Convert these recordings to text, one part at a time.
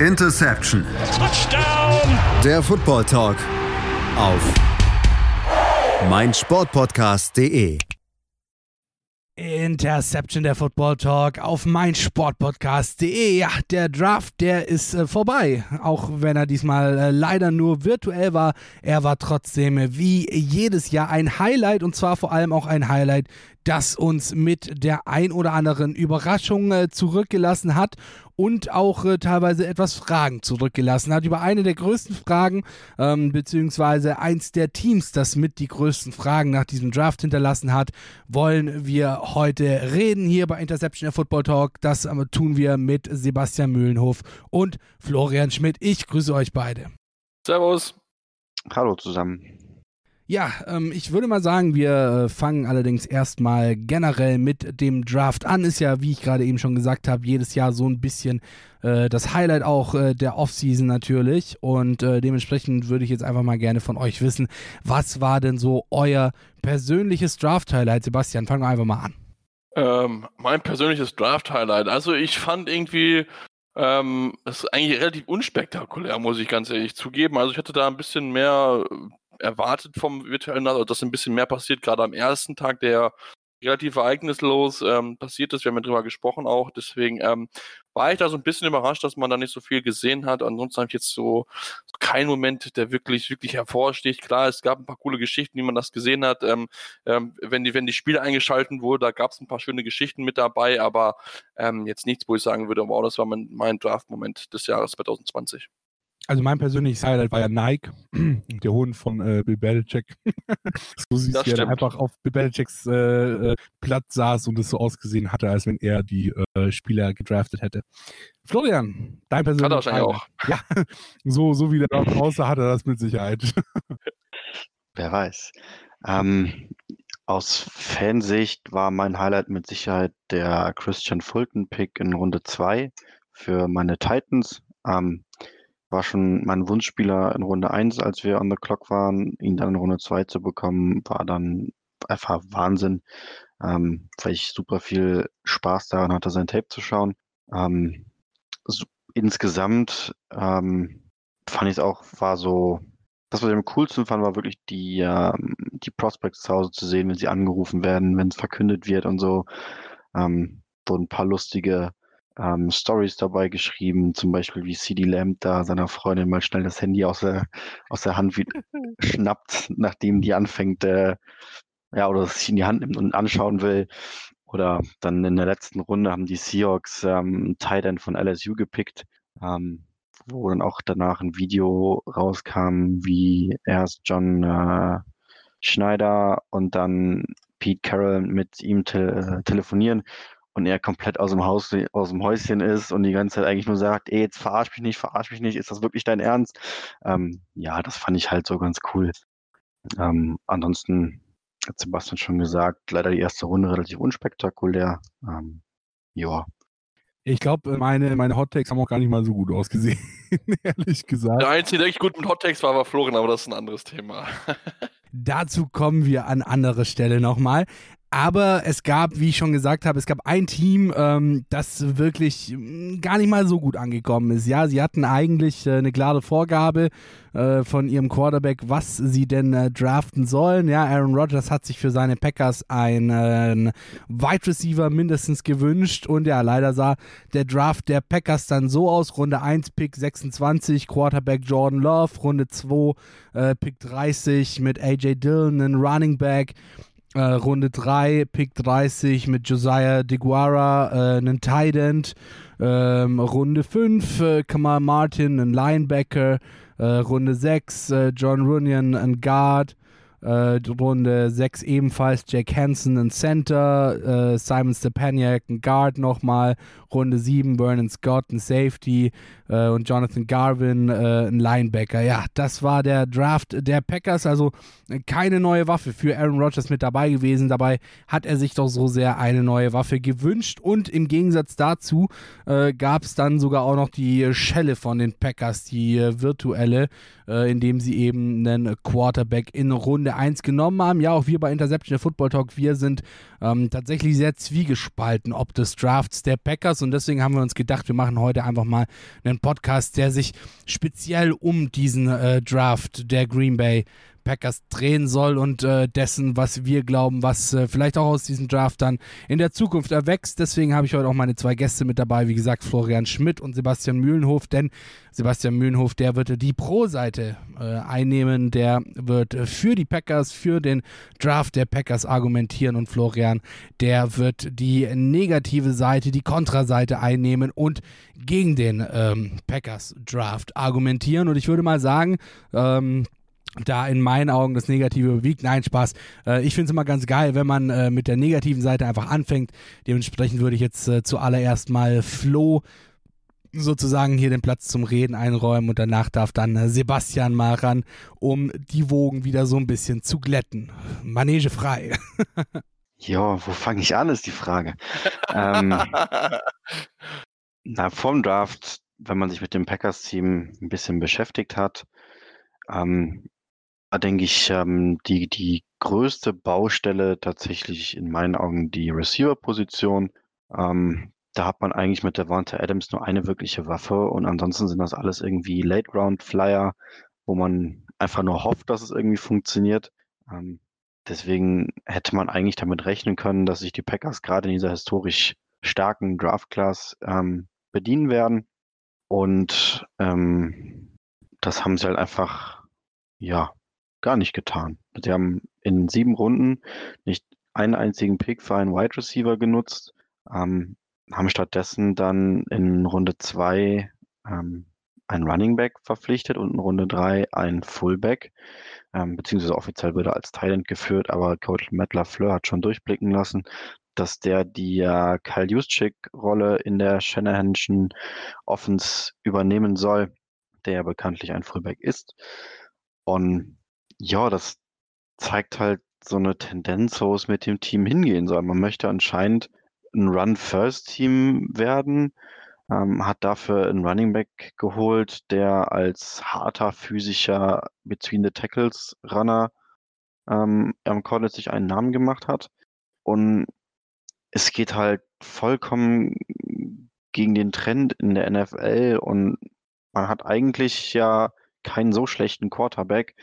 Interception. Touchdown. Der Football Talk auf meinsportpodcast.de. Interception der Football Talk auf meinsportpodcast.de. Ja, der Draft, der ist äh, vorbei. Auch wenn er diesmal äh, leider nur virtuell war. Er war trotzdem wie jedes Jahr ein Highlight und zwar vor allem auch ein Highlight, das uns mit der ein oder anderen Überraschung äh, zurückgelassen hat und auch äh, teilweise etwas Fragen zurückgelassen hat. Über eine der größten Fragen, ähm, beziehungsweise eins der Teams, das mit die größten Fragen nach diesem Draft hinterlassen hat, wollen wir heute reden hier bei Interception der Football Talk. Das äh, tun wir mit Sebastian Mühlenhof und Florian Schmidt. Ich grüße euch beide. Servus. Hallo zusammen. Ja, ähm, ich würde mal sagen, wir äh, fangen allerdings erstmal generell mit dem Draft an. Ist ja, wie ich gerade eben schon gesagt habe, jedes Jahr so ein bisschen äh, das Highlight auch äh, der Offseason natürlich. Und äh, dementsprechend würde ich jetzt einfach mal gerne von euch wissen, was war denn so euer persönliches Draft-Highlight? Sebastian, fangen wir einfach mal an. Ähm, mein persönliches Draft-Highlight. Also ich fand irgendwie ähm, das ist eigentlich relativ unspektakulär, muss ich ganz ehrlich zugeben. Also ich hatte da ein bisschen mehr erwartet vom virtuellen NATO, dass ein bisschen mehr passiert, gerade am ersten Tag, der relativ ereignislos ähm, passiert ist. Wir haben ja drüber gesprochen auch. Deswegen ähm, war ich da so ein bisschen überrascht, dass man da nicht so viel gesehen hat. Ansonsten habe ich jetzt so keinen Moment, der wirklich, wirklich hervorsticht. Klar, es gab ein paar coole Geschichten, wie man das gesehen hat. Ähm, ähm, wenn, die, wenn die Spiele eingeschalten wurden, da gab es ein paar schöne Geschichten mit dabei, aber ähm, jetzt nichts, wo ich sagen würde, wow, das war mein, mein Draft-Moment des Jahres 2020. Also mein persönliches Highlight war ja Nike, der Hund von äh, Bill Belichick. so siehst du ja einfach auf Bill Belichicks äh, äh, Platz saß und es so ausgesehen hatte, als wenn er die äh, Spieler gedraftet hätte. Florian, dein persönliches Highlight. auch. Ja, so, so wie der dort aussah, hat er das mit Sicherheit. Wer weiß. Ähm, aus Fansicht war mein Highlight mit Sicherheit der Christian Fulton-Pick in Runde 2 für meine Titans. Ähm, war schon mein Wunschspieler in Runde 1, als wir on the clock waren. Ihn dann in Runde 2 zu bekommen, war dann einfach Wahnsinn, ähm, weil ich super viel Spaß daran hatte, sein Tape zu schauen. Ähm, so, insgesamt ähm, fand ich es auch, war so, das, was ich am coolsten fand, war wirklich die, ähm, die Prospects zu Hause zu sehen, wenn sie angerufen werden, wenn es verkündet wird und so. Ähm, wurden ein paar lustige ähm, Stories dabei geschrieben, zum Beispiel wie CD Lamb da seiner Freundin mal schnell das Handy aus der, aus der Hand schnappt, nachdem die anfängt, äh, ja, oder sich in die Hand nimmt und anschauen will. Oder dann in der letzten Runde haben die Seahawks ähm, Tight von LSU gepickt, ähm, wo dann auch danach ein Video rauskam, wie erst John äh, Schneider und dann Pete Carroll mit ihm te äh, telefonieren und er komplett aus dem Haus, aus dem Häuschen ist und die ganze Zeit eigentlich nur sagt, ey, jetzt verarsch mich nicht, verarsch mich nicht, ist das wirklich dein Ernst? Ähm, ja, das fand ich halt so ganz cool. Ähm, ansonsten hat Sebastian schon gesagt, leider die erste Runde relativ unspektakulär. Ähm, ja. Ich glaube, meine, meine Hot Takes haben auch gar nicht mal so gut ausgesehen, ehrlich gesagt. Der Einzige, der echt gut mit Hot Takes war, war Florian, aber das ist ein anderes Thema. Dazu kommen wir an anderer Stelle nochmal. Aber es gab, wie ich schon gesagt habe, es gab ein Team, ähm, das wirklich mm, gar nicht mal so gut angekommen ist. Ja, sie hatten eigentlich äh, eine klare Vorgabe äh, von ihrem Quarterback, was sie denn äh, draften sollen. Ja, Aaron Rodgers hat sich für seine Packers einen Wide Receiver mindestens gewünscht und ja, leider sah der Draft der Packers dann so aus: Runde 1 Pick 26, Quarterback Jordan Love, Runde 2 äh, Pick 30 mit AJ Dillon, ein Running Back. Äh, Runde 3, Pick 30 mit Josiah DeGuara, äh, einen Tight End. Ähm, Runde 5, äh, Kamal Martin, ein Linebacker. Äh, Runde 6, äh, John Runyon, ein Guard. Äh, Runde 6 ebenfalls Jack Hansen, ein Center. Simon Stepaniak, ein Guard nochmal. Runde 7 Vernon Scott, ein Safety äh, und Jonathan Garvin, äh, ein Linebacker. Ja, das war der Draft der Packers, also äh, keine neue Waffe für Aaron Rodgers mit dabei gewesen. Dabei hat er sich doch so sehr eine neue Waffe gewünscht und im Gegensatz dazu äh, gab es dann sogar auch noch die Schelle von den Packers, die äh, virtuelle, äh, indem sie eben einen Quarterback in Runde 1 genommen haben. Ja, auch wir bei Interception der Football Talk, wir sind ähm, tatsächlich sehr zwiegespalten, ob des Drafts der Packers. Und deswegen haben wir uns gedacht, wir machen heute einfach mal einen Podcast, der sich speziell um diesen äh, Draft der Green Bay Packers drehen soll und äh, dessen, was wir glauben, was äh, vielleicht auch aus diesem Draft dann in der Zukunft erwächst. Deswegen habe ich heute auch meine zwei Gäste mit dabei, wie gesagt, Florian Schmidt und Sebastian Mühlenhof, denn Sebastian Mühlenhof, der wird die Pro-Seite äh, einnehmen, der wird für die Packers, für den Draft der Packers argumentieren und Florian, der wird die negative Seite, die Kontraseite einnehmen und gegen den ähm, Packers Draft argumentieren. Und ich würde mal sagen, ähm, da in meinen Augen das Negative überwiegt. Nein, Spaß. Äh, ich finde es immer ganz geil, wenn man äh, mit der negativen Seite einfach anfängt. Dementsprechend würde ich jetzt äh, zuallererst mal Flo sozusagen hier den Platz zum Reden einräumen und danach darf dann äh, Sebastian mal ran, um die Wogen wieder so ein bisschen zu glätten. Manege frei. ja, wo fange ich an, ist die Frage. ähm, na, vom Draft, wenn man sich mit dem Packers-Team ein bisschen beschäftigt hat, ähm, denke ich, ähm, die, die größte Baustelle tatsächlich in meinen Augen die Receiver-Position. Ähm, da hat man eigentlich mit Devonta Adams nur eine wirkliche Waffe und ansonsten sind das alles irgendwie Late-Round-Flyer, wo man einfach nur hofft, dass es irgendwie funktioniert. Ähm, deswegen hätte man eigentlich damit rechnen können, dass sich die Packers gerade in dieser historisch starken Draft-Class ähm, bedienen werden. Und ähm, das haben sie halt einfach, ja, gar nicht getan. Sie haben in sieben Runden nicht einen einzigen Pick für einen Wide Receiver genutzt, ähm, haben stattdessen dann in Runde zwei ähm, einen Running Back verpflichtet und in Runde drei einen Fullback, ähm, beziehungsweise offiziell wird er als Talent geführt, aber Coach Matt LaFleur hat schon durchblicken lassen, dass der die äh, Kyle Juszczyk-Rolle in der Shanahanschen Offense übernehmen soll, der ja bekanntlich ein Fullback ist. Und ja, das zeigt halt so eine Tendenz, wo es mit dem Team hingehen soll. Man möchte anscheinend ein Run-First-Team werden, ähm, hat dafür einen Running Back geholt, der als harter physischer Between the Tackles Runner ähm, am College sich einen Namen gemacht hat. Und es geht halt vollkommen gegen den Trend in der NFL und man hat eigentlich ja keinen so schlechten Quarterback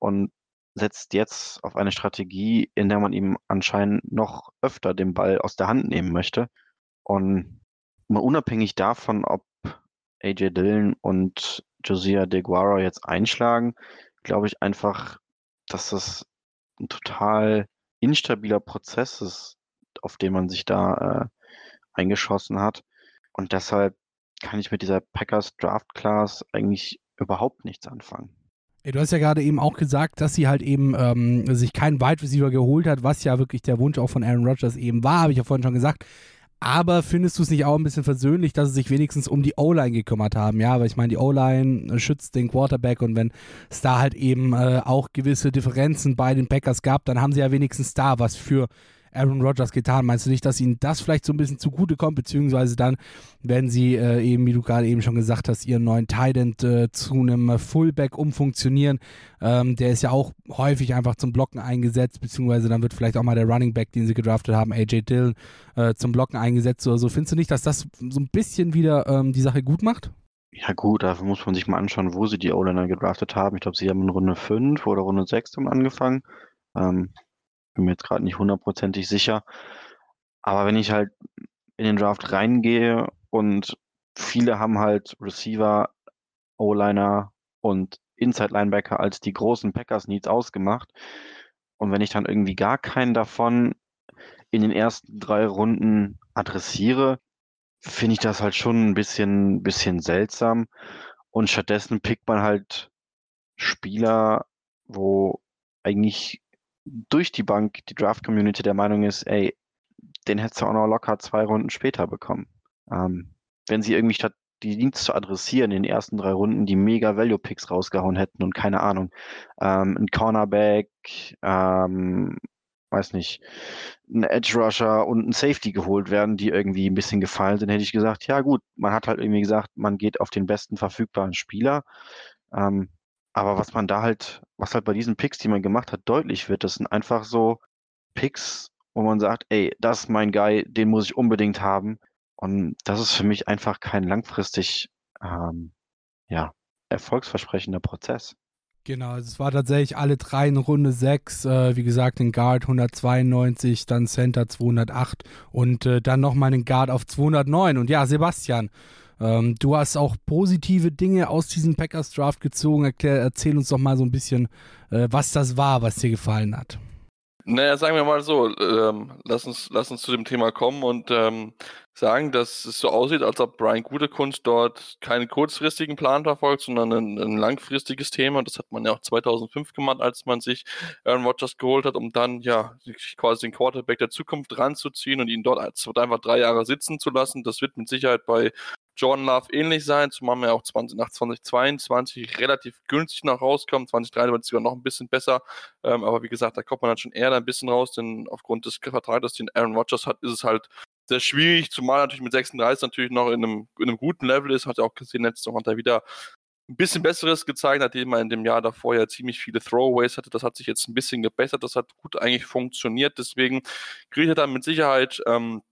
und setzt jetzt auf eine Strategie, in der man ihm anscheinend noch öfter den Ball aus der Hand nehmen möchte. Und mal unabhängig davon, ob AJ Dillon und Josiah DeGuara jetzt einschlagen, glaube ich einfach, dass das ein total instabiler Prozess ist, auf den man sich da äh, eingeschossen hat. Und deshalb kann ich mit dieser Packers Draft Class eigentlich überhaupt nichts anfangen. Du hast ja gerade eben auch gesagt, dass sie halt eben ähm, sich keinen Wide Receiver geholt hat, was ja wirklich der Wunsch auch von Aaron Rodgers eben war, habe ich ja vorhin schon gesagt. Aber findest du es nicht auch ein bisschen versöhnlich, dass sie sich wenigstens um die O-Line gekümmert haben? Ja, weil ich meine, die O-Line schützt den Quarterback und wenn es da halt eben äh, auch gewisse Differenzen bei den Packers gab, dann haben sie ja wenigstens da was für Aaron Rodgers getan? Meinst du nicht, dass ihnen das vielleicht so ein bisschen zugutekommt, beziehungsweise dann, wenn sie äh, eben, wie du gerade eben schon gesagt hast, ihren neuen Tident äh, zu einem Fullback umfunktionieren? Ähm, der ist ja auch häufig einfach zum Blocken eingesetzt, beziehungsweise dann wird vielleicht auch mal der Running Back, den sie gedraftet haben, AJ Dillon, äh, zum Blocken eingesetzt oder so. Findest du nicht, dass das so ein bisschen wieder ähm, die Sache gut macht? Ja gut, dafür muss man sich mal anschauen, wo sie die O-Liner gedraftet haben. Ich glaube, sie haben in Runde 5 oder Runde 6 angefangen. Ähm, bin mir jetzt gerade nicht hundertprozentig sicher. Aber wenn ich halt in den Draft reingehe und viele haben halt Receiver, O-Liner und Inside Linebacker als die großen Packers Needs ausgemacht. Und wenn ich dann irgendwie gar keinen davon in den ersten drei Runden adressiere, finde ich das halt schon ein bisschen, bisschen seltsam. Und stattdessen pickt man halt Spieler, wo eigentlich durch die Bank die Draft-Community der Meinung ist, ey, den hättest du auch noch locker zwei Runden später bekommen. Ähm, wenn sie irgendwie statt die Dienst zu adressieren in den ersten drei Runden die mega Value Picks rausgehauen hätten und keine Ahnung, ähm, ein Cornerback, ähm, weiß nicht, ein Edge Rusher und ein Safety geholt werden, die irgendwie ein bisschen gefallen sind, hätte ich gesagt, ja gut, man hat halt irgendwie gesagt, man geht auf den besten verfügbaren Spieler. Ähm, aber was man da halt, was halt bei diesen Picks, die man gemacht hat, deutlich wird, das sind einfach so Picks, wo man sagt, ey, das ist mein Guy, den muss ich unbedingt haben. Und das ist für mich einfach kein langfristig ähm, ja, erfolgsversprechender Prozess. Genau, es war tatsächlich alle drei in Runde 6. Äh, wie gesagt, den Guard 192, dann Center 208 und äh, dann nochmal den Guard auf 209. Und ja, Sebastian, ähm, du hast auch positive Dinge aus diesem Packers Draft gezogen. Erklär, erzähl uns doch mal so ein bisschen, äh, was das war, was dir gefallen hat. Naja, sagen wir mal so, ähm, lass, uns, lass uns zu dem Thema kommen und ähm, sagen, dass es so aussieht, als ob Brian Gutekunst dort keinen kurzfristigen Plan verfolgt, sondern ein, ein, langfristiges Thema. Das hat man ja auch 2005 gemacht, als man sich Aaron Rodgers geholt hat, um dann ja quasi den Quarterback der Zukunft ranzuziehen und ihn dort einfach drei Jahre sitzen zu lassen. Das wird mit Sicherheit bei Jordan Love ähnlich sein, zumal man ja auch 20, nach 2022 relativ günstig noch rauskommt, 2023 sogar noch ein bisschen besser, ähm, aber wie gesagt, da kommt man dann schon eher ein bisschen raus, denn aufgrund des Vertrages, den Aaron Rodgers hat, ist es halt sehr schwierig, zumal natürlich mit 36 natürlich noch in einem, in einem guten Level ist, hat er auch gesehen, letztes Jahr hat er wieder ein bisschen Besseres gezeigt, nachdem er in dem Jahr davor ja ziemlich viele Throwaways hatte. Das hat sich jetzt ein bisschen gebessert, das hat gut eigentlich funktioniert. Deswegen kriegt er dann mit Sicherheit ähm,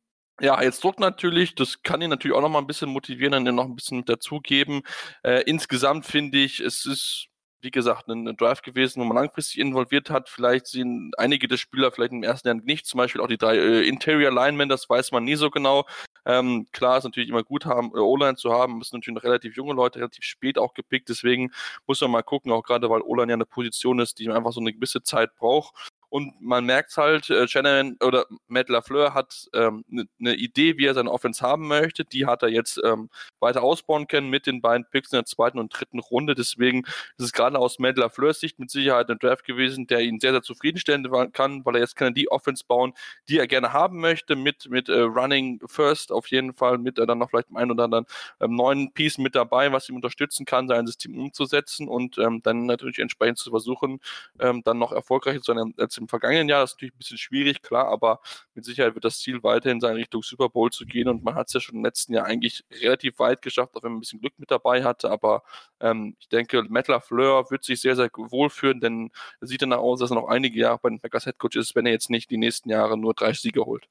ja, jetzt Druck natürlich, das kann ihn natürlich auch noch mal ein bisschen motivieren, dann noch ein bisschen dazugeben. Äh, insgesamt finde ich, es ist, wie gesagt, ein, ein, Drive gewesen, wo man langfristig involviert hat. Vielleicht sehen einige der Spieler vielleicht im ersten Jahr nicht, zum Beispiel auch die drei äh, Interior Linemen, das weiß man nie so genau. Ähm, klar ist natürlich immer gut haben, äh, O-Line zu haben, müssen natürlich noch relativ junge Leute, relativ spät auch gepickt, deswegen muss man mal gucken, auch gerade weil O-Line ja eine Position ist, die einfach so eine gewisse Zeit braucht. Und man merkt halt, äh, Shannon oder Matt LaFleur hat eine ähm, ne, ne Idee, wie er seine Offense haben möchte. Die hat er jetzt ähm, weiter ausbauen können mit den beiden Picks in der zweiten und dritten Runde. Deswegen ist es gerade aus Matt LaFleurs Sicht mit Sicherheit ein Draft gewesen, der ihn sehr, sehr zufriedenstellen kann, weil er jetzt kann er die Offense bauen, die er gerne haben möchte, mit, mit äh, Running First auf jeden Fall, mit äh, dann noch vielleicht einem oder anderen ähm, neuen Piece mit dabei, was ihm unterstützen kann, sein System umzusetzen und ähm, dann natürlich entsprechend zu versuchen, ähm, dann noch erfolgreicher zu sein als im vergangenen Jahr. Das ist natürlich ein bisschen schwierig, klar, aber mit Sicherheit wird das Ziel weiterhin sein, Richtung Super Bowl zu gehen. Und man hat es ja schon im letzten Jahr eigentlich relativ weit geschafft, auch wenn man ein bisschen Glück mit dabei hatte. Aber ähm, ich denke, Matt LaFleur wird sich sehr, sehr wohlführen, denn es sieht danach aus, dass er noch einige Jahre bei den Packers Headcoach ist, wenn er jetzt nicht die nächsten Jahre nur drei Siege holt.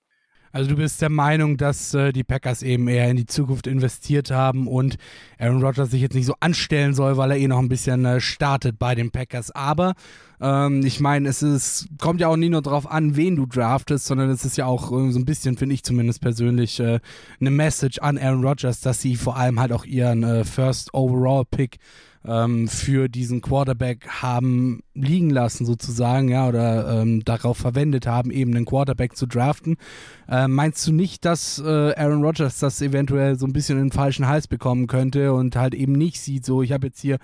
Also du bist der Meinung, dass äh, die Packers eben eher in die Zukunft investiert haben und Aaron Rodgers sich jetzt nicht so anstellen soll, weil er eh noch ein bisschen äh, startet bei den Packers. Aber ähm, ich meine, es ist, kommt ja auch nie nur darauf an, wen du draftest, sondern es ist ja auch äh, so ein bisschen, finde ich zumindest persönlich, äh, eine Message an Aaron Rodgers, dass sie vor allem halt auch ihren äh, First Overall Pick ähm, für diesen Quarterback haben liegen lassen sozusagen, ja, oder ähm, darauf verwendet haben, eben einen Quarterback zu draften. Äh, meinst du nicht, dass äh, Aaron Rodgers das eventuell so ein bisschen in den falschen Hals bekommen könnte und halt eben nicht sieht, so ich habe jetzt hier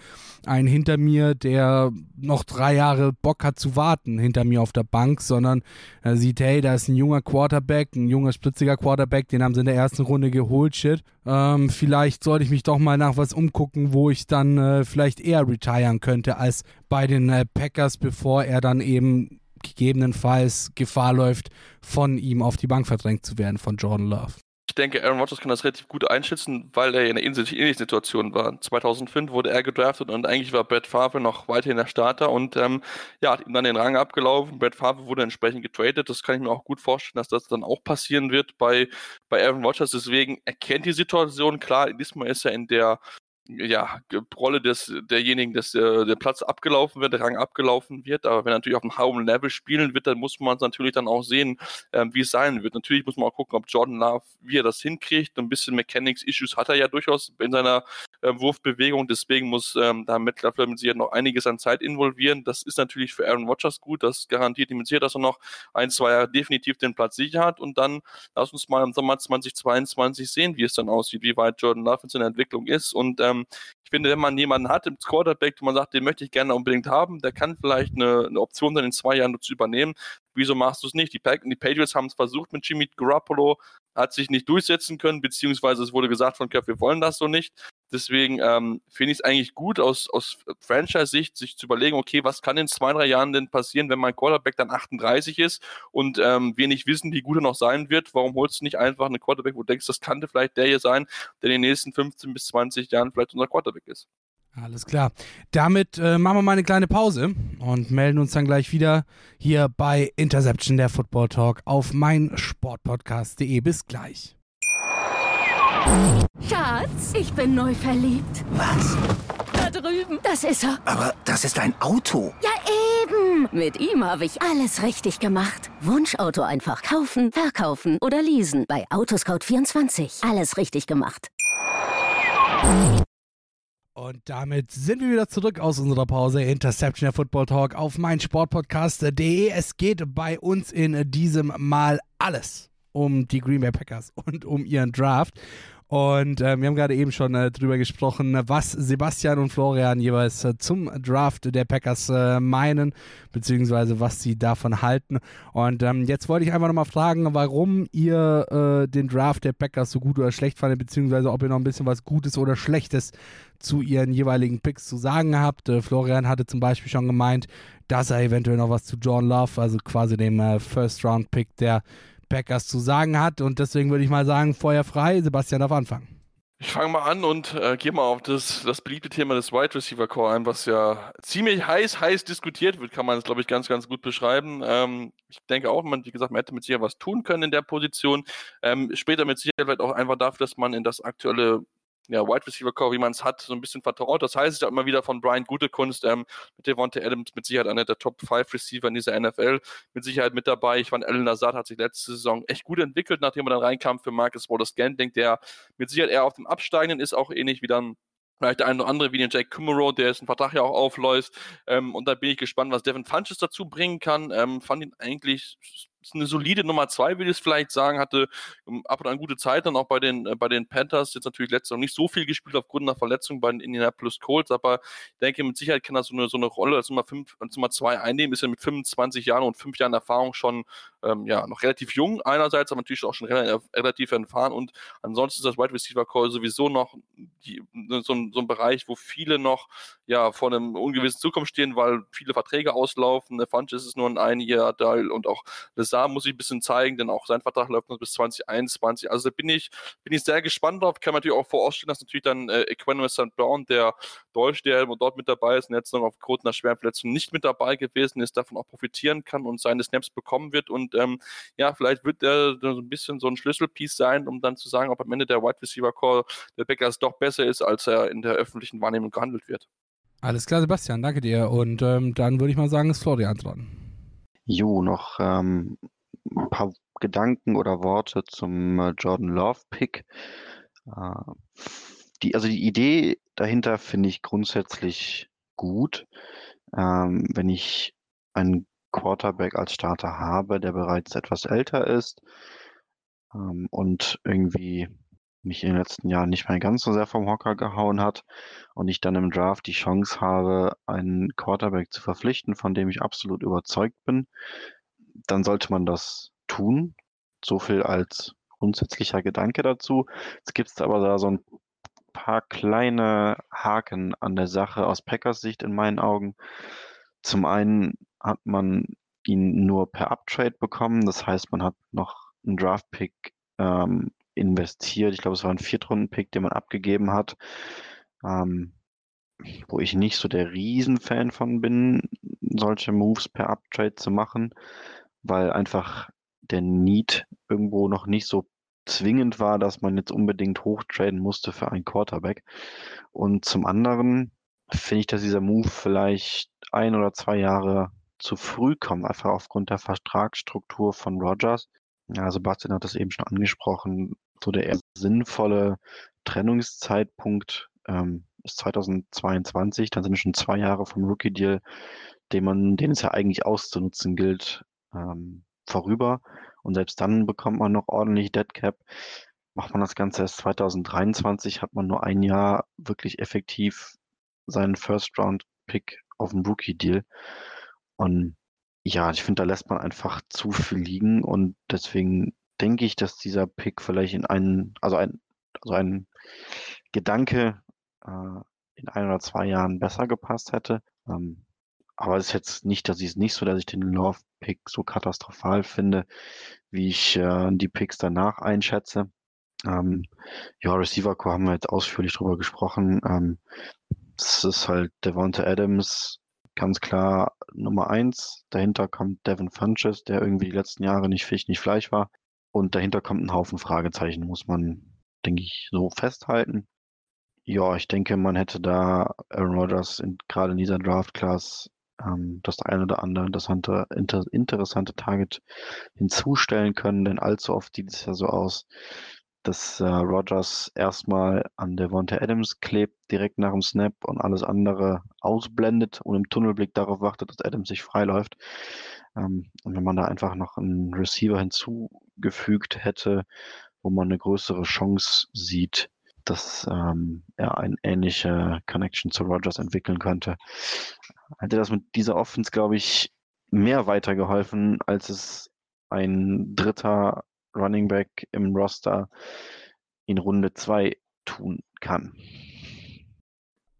einen hinter mir, der noch drei Jahre Bock hat zu warten hinter mir auf der Bank, sondern er sieht, hey, da ist ein junger Quarterback, ein junger splitziger Quarterback, den haben sie in der ersten Runde geholt, shit. Ähm, vielleicht sollte ich mich doch mal nach was umgucken, wo ich dann äh, vielleicht eher retiren könnte als bei den äh, Packers, bevor er dann eben gegebenenfalls Gefahr läuft, von ihm auf die Bank verdrängt zu werden, von Jordan Love. Ich denke, Aaron Rodgers kann das relativ gut einschätzen, weil er in einer ähnlichen Situation war. 2005 wurde er gedraftet und eigentlich war Brett Favre noch weiterhin der Starter und ähm, ja, hat ihm dann den Rang abgelaufen. Brett Favre wurde entsprechend getradet. Das kann ich mir auch gut vorstellen, dass das dann auch passieren wird bei, bei Aaron Rodgers. Deswegen erkennt die Situation. Klar, diesmal ist er in der ja, Rolle des, derjenigen, dass der, der Platz abgelaufen wird, der Rang abgelaufen wird. Aber wenn er natürlich auf einem hohen Level spielen wird, dann muss man es natürlich dann auch sehen, ähm, wie es sein wird. Natürlich muss man auch gucken, ob Jordan Love, wie er das hinkriegt. Ein bisschen Mechanics-Issues hat er ja durchaus in seiner äh, Wurfbewegung. Deswegen muss ähm, da Matt LaFleur mit Sicherheit noch einiges an Zeit involvieren. Das ist natürlich für Aaron Rodgers gut. Das garantiert ihm Sicherheit, dass er noch ein, zwei Jahre definitiv den Platz sicher hat. Und dann lass uns mal im Sommer 2022 sehen, wie es dann aussieht, wie weit Jordan Love in seiner Entwicklung ist. Und ähm, ich finde, wenn man jemanden hat im Quarterback, wo man sagt, den möchte ich gerne unbedingt haben, der kann vielleicht eine, eine Option sein, in zwei Jahren zu übernehmen. Wieso machst du es nicht? Die, die Patriots haben es versucht mit Jimmy Garoppolo, hat sich nicht durchsetzen können, beziehungsweise es wurde gesagt von Kerr, wir wollen das so nicht. Deswegen ähm, finde ich es eigentlich gut, aus, aus Franchise-Sicht sich zu überlegen, okay, was kann in zwei, drei Jahren denn passieren, wenn mein Quarterback dann 38 ist und ähm, wir nicht wissen, wie gut er noch sein wird. Warum holst du nicht einfach einen Quarterback, wo du denkst, das könnte vielleicht der hier sein, der in den nächsten 15 bis 20 Jahren vielleicht unser Quarterback ist? Alles klar. Damit äh, machen wir mal eine kleine Pause und melden uns dann gleich wieder hier bei Interception der Football Talk auf meinsportpodcast.de. Bis gleich. Schatz, ich bin neu verliebt. Was? Da drüben. Das ist er. Aber das ist ein Auto. Ja, eben. Mit ihm habe ich alles richtig gemacht. Wunschauto einfach kaufen, verkaufen oder leasen. Bei Autoscout24. Alles richtig gemacht. Und damit sind wir wieder zurück aus unserer Pause. Interception der Football Talk auf mein Sportpodcast.de. Es geht bei uns in diesem Mal alles um die Green Bay Packers und um ihren Draft. Und äh, wir haben gerade eben schon äh, drüber gesprochen, was Sebastian und Florian jeweils äh, zum Draft der Packers äh, meinen, beziehungsweise was sie davon halten. Und ähm, jetzt wollte ich einfach nochmal fragen, warum ihr äh, den Draft der Packers so gut oder schlecht fandet, beziehungsweise ob ihr noch ein bisschen was Gutes oder Schlechtes zu ihren jeweiligen Picks zu sagen habt. Äh, Florian hatte zum Beispiel schon gemeint, dass er eventuell noch was zu John Love, also quasi dem First-Round-Pick der Packers zu sagen hat. Und deswegen würde ich mal sagen, Feuer frei. Sebastian darf anfangen. Ich fange mal an und äh, gehe mal auf das, das beliebte Thema des Wide Receiver Core ein, was ja ziemlich heiß, heiß diskutiert wird, kann man es, glaube ich, ganz, ganz gut beschreiben. Ähm, ich denke auch, man, wie gesagt, man hätte mit Sicherheit was tun können in der Position. Ähm, später mit Sicherheit auch einfach dafür, dass man in das aktuelle ja, Wide Receiver Core, wie man es hat, so ein bisschen vertraut. Das heißt, ich habe immer wieder von Brian Gutekunst ähm, mit Devonta Adams mit Sicherheit einer der Top 5 Receiver in dieser NFL mit Sicherheit mit dabei. Ich fand, Alan Lazard hat sich letzte Saison echt gut entwickelt, nachdem er dann reinkam für Marcus Wallace Gantling, der mit Sicherheit eher auf dem Absteigenden ist, auch ähnlich wie dann vielleicht der eine oder andere wie den Jake Kummerow, der jetzt einen Vertrag ja auch aufläuft. Ähm, und da bin ich gespannt, was Devin Funches dazu bringen kann. Ähm, fand ihn eigentlich ist eine solide Nummer zwei, würde ich es vielleicht sagen, hatte ähm, ab und an gute Zeit dann auch bei den, äh, bei den Panthers, jetzt natürlich letztes Jahr nicht so viel gespielt aufgrund einer Verletzung bei den Indianapolis Colts, aber ich denke, mit Sicherheit kann er so eine, so eine Rolle als Nummer, fünf, als Nummer zwei einnehmen, ist ja mit 25 Jahren und fünf Jahren Erfahrung schon ähm, ja, noch relativ jung einerseits, aber natürlich auch schon relativ, relativ erfahren. Und ansonsten ist das Wide Receiver Call sowieso noch die, so, so, ein Bereich, wo viele noch ja vor einem ungewissen Zukunft stehen, weil viele Verträge auslaufen. Der Funches ist nur ein einjähriger Teil und auch das Saar muss ich ein bisschen zeigen, denn auch sein Vertrag läuft noch bis 2021. Also da bin ich, bin ich sehr gespannt drauf. Kann man natürlich auch vorausstellen, dass natürlich dann äh, Equanimous St. Brown, der Deutsch, der dort mit dabei ist und jetzt noch aufgrund einer schweren Verletzung nicht mit dabei gewesen ist, davon auch profitieren kann und seine Snaps bekommen wird. Und ähm, ja, vielleicht wird er so ein bisschen so ein Schlüsselpiece sein, um dann zu sagen, ob am Ende der Wide Receiver Call der Packers doch besser ist, als er in der öffentlichen Wahrnehmung gehandelt wird. Alles klar, Sebastian, danke dir. Und ähm, dann würde ich mal sagen, ist Florian dran. Jo, noch ähm, ein paar Gedanken oder Worte zum äh, Jordan Love Pick. Äh, die, also die Idee dahinter finde ich grundsätzlich gut. Ähm, wenn ich einen Quarterback als Starter habe, der bereits etwas älter ist ähm, und irgendwie mich in den letzten Jahren nicht mehr ganz so sehr vom Hocker gehauen hat und ich dann im Draft die Chance habe, einen Quarterback zu verpflichten, von dem ich absolut überzeugt bin, dann sollte man das tun. So viel als grundsätzlicher Gedanke dazu. Jetzt gibt es aber da so ein paar kleine Haken an der Sache aus Packers Sicht in meinen Augen. Zum einen hat man ihn nur per Uptrade bekommen. Das heißt, man hat noch einen Draft-Pick ähm, investiert. Ich glaube, es war ein Viertrunden-Pick, den man abgegeben hat. Ähm, wo ich nicht so der Riesenfan von bin, solche Moves per Uptrade zu machen weil einfach der Need irgendwo noch nicht so zwingend war, dass man jetzt unbedingt hochtraden musste für einen Quarterback. Und zum anderen finde ich, dass dieser Move vielleicht ein oder zwei Jahre zu früh kommt, einfach aufgrund der Vertragsstruktur von Rogers. Ja, Sebastian hat das eben schon angesprochen. So der eher sinnvolle Trennungszeitpunkt ähm, ist 2022. Dann sind schon zwei Jahre vom Rookie-Deal, den man, den es ja eigentlich auszunutzen gilt, ähm, vorüber. Und selbst dann bekommt man noch ordentlich Dead Cap. Macht man das Ganze erst 2023, hat man nur ein Jahr wirklich effektiv seinen First-Round-Pick auf dem Rookie-Deal. Und ja, ich finde, da lässt man einfach zu viel liegen und deswegen denke ich, dass dieser Pick vielleicht in einen, also ein, also ein Gedanke äh, in ein oder zwei Jahren besser gepasst hätte. Ähm, aber es ist jetzt nicht, dass ich es nicht so, dass ich den Love-Pick so katastrophal finde, wie ich äh, die Picks danach einschätze. Ähm, ja, Receiver Core haben wir jetzt ausführlich drüber gesprochen. Ähm, das ist halt Devonta Adams, ganz klar Nummer eins. Dahinter kommt Devin Funches, der irgendwie die letzten Jahre nicht Fisch, nicht Fleisch war. Und dahinter kommt ein Haufen Fragezeichen, muss man denke ich, so festhalten. Ja, ich denke, man hätte da Aaron Rodgers in, gerade in dieser Draft-Class ähm, das ein oder andere interessante, inter, interessante Target hinzustellen können, denn allzu oft sieht es ja so aus, dass äh, Rogers erstmal an Devonta Adams klebt, direkt nach dem Snap und alles andere ausblendet und im Tunnelblick darauf wartet, dass Adams sich freiläuft. Ähm, und wenn man da einfach noch einen Receiver hinzugefügt hätte, wo man eine größere Chance sieht, dass ähm, er eine ähnliche Connection zu Rogers entwickeln könnte, hätte das mit dieser Offense, glaube ich, mehr weitergeholfen, als es ein dritter Running Back im Roster in Runde 2 tun kann.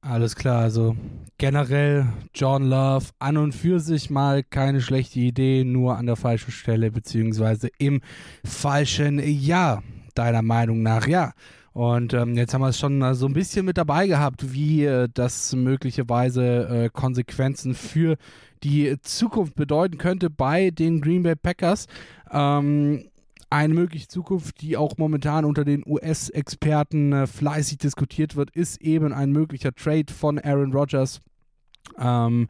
Alles klar, also generell John Love an und für sich mal keine schlechte Idee, nur an der falschen Stelle beziehungsweise im falschen Jahr, deiner Meinung nach, ja. Und ähm, jetzt haben wir es schon äh, so ein bisschen mit dabei gehabt, wie äh, das möglicherweise äh, Konsequenzen für die Zukunft bedeuten könnte bei den Green Bay Packers. Ähm, eine mögliche Zukunft, die auch momentan unter den US-Experten äh, fleißig diskutiert wird, ist eben ein möglicher Trade von Aaron Rodgers. Ähm,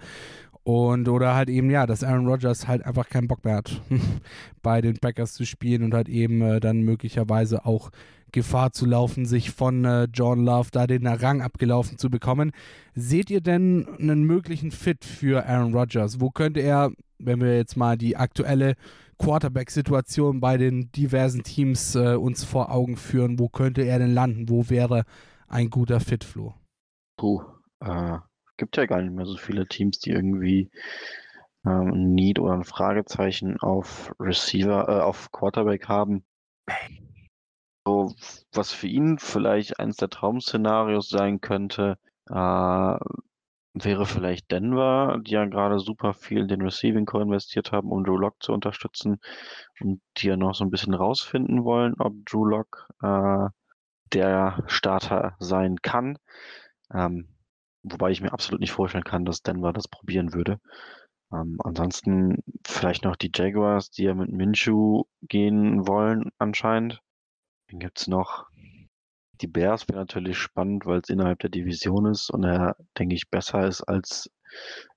und oder halt eben, ja, dass Aaron Rodgers halt einfach keinen Bock mehr hat, bei den Packers zu spielen und halt eben äh, dann möglicherweise auch Gefahr zu laufen, sich von äh, John Love da den Rang abgelaufen zu bekommen. Seht ihr denn einen möglichen Fit für Aaron Rodgers? Wo könnte er, wenn wir jetzt mal die aktuelle Quarterback-Situation bei den diversen Teams äh, uns vor Augen führen, wo könnte er denn landen? Wo wäre ein guter Fit, Flo? Puh, äh, gibt ja gar nicht mehr so viele Teams, die irgendwie ähm, ein Need oder ein Fragezeichen auf Receiver, äh, auf Quarterback haben. So, was für ihn vielleicht eines der Traum-Szenarios sein könnte, äh, wäre vielleicht Denver, die ja gerade super viel in den Receiving Core investiert haben, um Drew Lock zu unterstützen und die ja noch so ein bisschen rausfinden wollen, ob Drew Lock äh, der Starter sein kann. Ähm, wobei ich mir absolut nicht vorstellen kann, dass Denver das probieren würde. Ähm, ansonsten vielleicht noch die Jaguars, die ja mit Minshew gehen wollen anscheinend. Dann gibt es noch die Bears wäre natürlich spannend, weil es innerhalb der Division ist und er, denke ich, besser ist als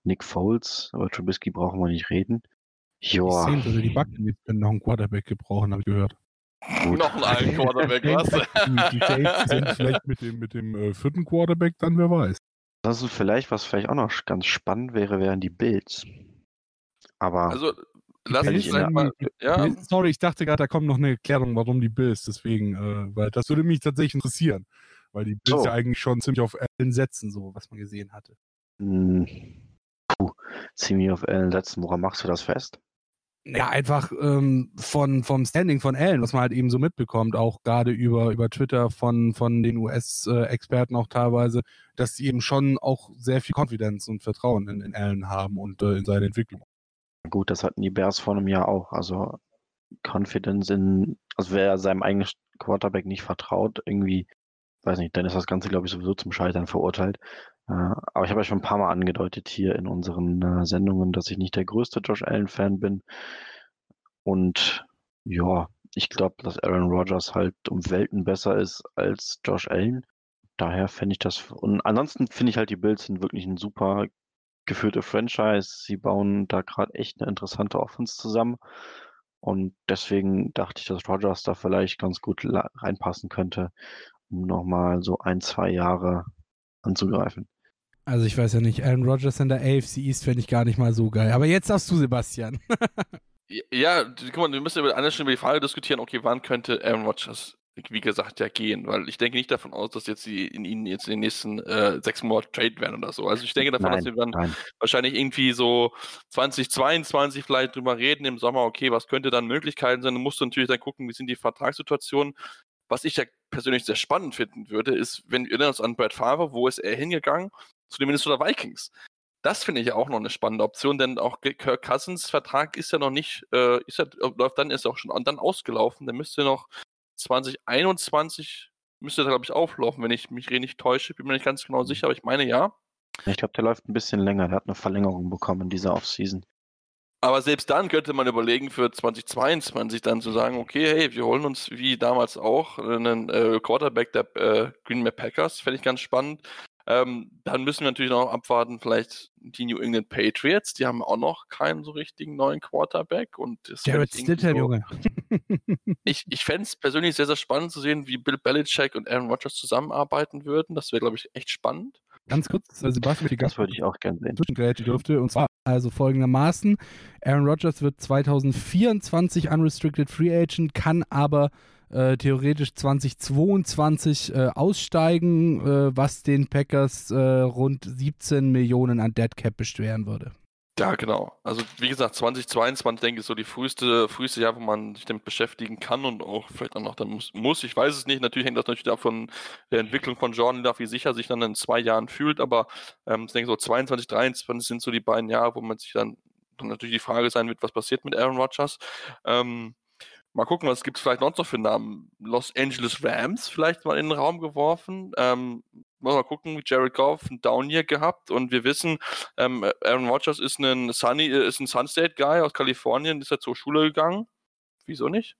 Nick Foles. Aber Trubisky brauchen wir nicht reden. Joa. Die oder die Buccaneers können noch einen Quarterback gebrauchen, habe ich gehört. Gut. Noch einen alten Quarterback, was? die Saints sind vielleicht mit dem, mit dem äh, vierten Quarterback, dann wer weiß. Das ist vielleicht, was vielleicht auch noch ganz spannend wäre, wären die Bills. Aber also Lass mich einmal. Ja. Sorry, ich dachte gerade, da kommt noch eine Erklärung, warum die Bills. Deswegen, äh, weil das würde mich tatsächlich interessieren. Weil die Bills so. ja eigentlich schon ziemlich auf Allen setzen, so was man gesehen hatte. Hm. Puh, ziemlich auf Allen setzen. Woran machst du das fest? Ja, einfach ähm, von, vom Standing von Allen, was man halt eben so mitbekommt, auch gerade über, über Twitter von, von den US-Experten auch teilweise, dass sie eben schon auch sehr viel Konfidenz und Vertrauen in, in Allen haben und äh, in seine Entwicklung. Gut, das hatten die Bears vor einem Jahr auch. Also Confidence in, also wer seinem eigenen Quarterback nicht vertraut, irgendwie, weiß nicht, dann ist das Ganze, glaube ich, sowieso zum Scheitern verurteilt. Äh, aber ich habe ja schon ein paar Mal angedeutet hier in unseren äh, Sendungen, dass ich nicht der größte Josh Allen-Fan bin. Und ja, ich glaube, dass Aaron Rodgers halt um Welten besser ist als Josh Allen. Daher fände ich das. Und ansonsten finde ich halt, die Bills sind wirklich ein super geführte Franchise. Sie bauen da gerade echt eine interessante Offense zusammen. Und deswegen dachte ich, dass Rogers da vielleicht ganz gut reinpassen könnte, um nochmal so ein, zwei Jahre anzugreifen. Also ich weiß ja nicht, Aaron Rodgers in der AFC East fände ich gar nicht mal so geil. Aber jetzt darfst du, Sebastian. ja, guck mal, wir müssen über Stunde über die Frage diskutieren, okay, wann könnte Aaron Rodgers wie gesagt, ja gehen, weil ich denke nicht davon aus, dass jetzt die in ihnen jetzt in den nächsten äh, sechs Monaten trade werden oder so. Also ich denke davon, nein, dass wir dann nein. wahrscheinlich irgendwie so 2022 vielleicht drüber reden im Sommer, okay, was könnte dann Möglichkeiten sein? Du musst natürlich dann gucken, wie sind die Vertragssituationen. Was ich ja persönlich sehr spannend finden würde, ist, wenn wir erinnern uns an Brad Favre, wo ist er hingegangen? Zu den Minnesota Vikings. Das finde ich ja auch noch eine spannende Option, denn auch Kirk Cousins Vertrag ist ja noch nicht, äh, ist ja, läuft dann, ist auch schon dann ausgelaufen. Der müsste noch 2021 müsste da, glaube ich, auflaufen, wenn ich mich nicht täusche. Bin mir nicht ganz genau sicher, aber ich meine ja. Ich glaube, der läuft ein bisschen länger. Der hat eine Verlängerung bekommen in dieser Offseason. Aber selbst dann könnte man überlegen, für 2022 dann zu sagen, okay, hey, wir holen uns wie damals auch einen äh, Quarterback der äh, Green Bay Packers, fände ich ganz spannend. Ähm, dann müssen wir natürlich noch abwarten, vielleicht die New England Patriots, die haben auch noch keinen so richtigen neuen Quarterback. Und Jared Stidham, so, Junge. ich ich fände es persönlich sehr, sehr spannend zu sehen, wie Bill Belichick und Aaron Rodgers zusammenarbeiten würden. Das wäre, glaube ich, echt spannend. Ganz kurz, äh, Sebastian, die das würde ich auch gerne sehen. Zwischengrätsche dürfte. Und zwar also folgendermaßen: Aaron Rodgers wird 2024 Unrestricted Free Agent, kann aber äh, theoretisch 2022 äh, aussteigen, äh, was den Packers äh, rund 17 Millionen an Dead Cap beschweren würde. Ja, genau. Also wie gesagt, 2022 denke ich so die früheste, früheste Jahr, wo man sich damit beschäftigen kann und auch vielleicht auch noch dann muss, muss. Ich weiß es nicht. Natürlich hängt das natürlich davon der Entwicklung von Jordan Love, wie sicher sich dann in zwei Jahren fühlt. Aber ähm, ich denke so 22, 23 sind so die beiden Jahre, wo man sich dann, dann natürlich die Frage sein wird, was passiert mit Aaron Rodgers. Ähm, Mal gucken, was gibt es vielleicht noch für Namen. Los Angeles Rams vielleicht mal in den Raum geworfen. Ähm, mal gucken, Jared Goff ein Down Year gehabt und wir wissen, ähm, Aaron Rodgers ist ein Sunny, äh, ist ein Sunstate Guy aus Kalifornien, ist er zur Schule gegangen. Wieso nicht?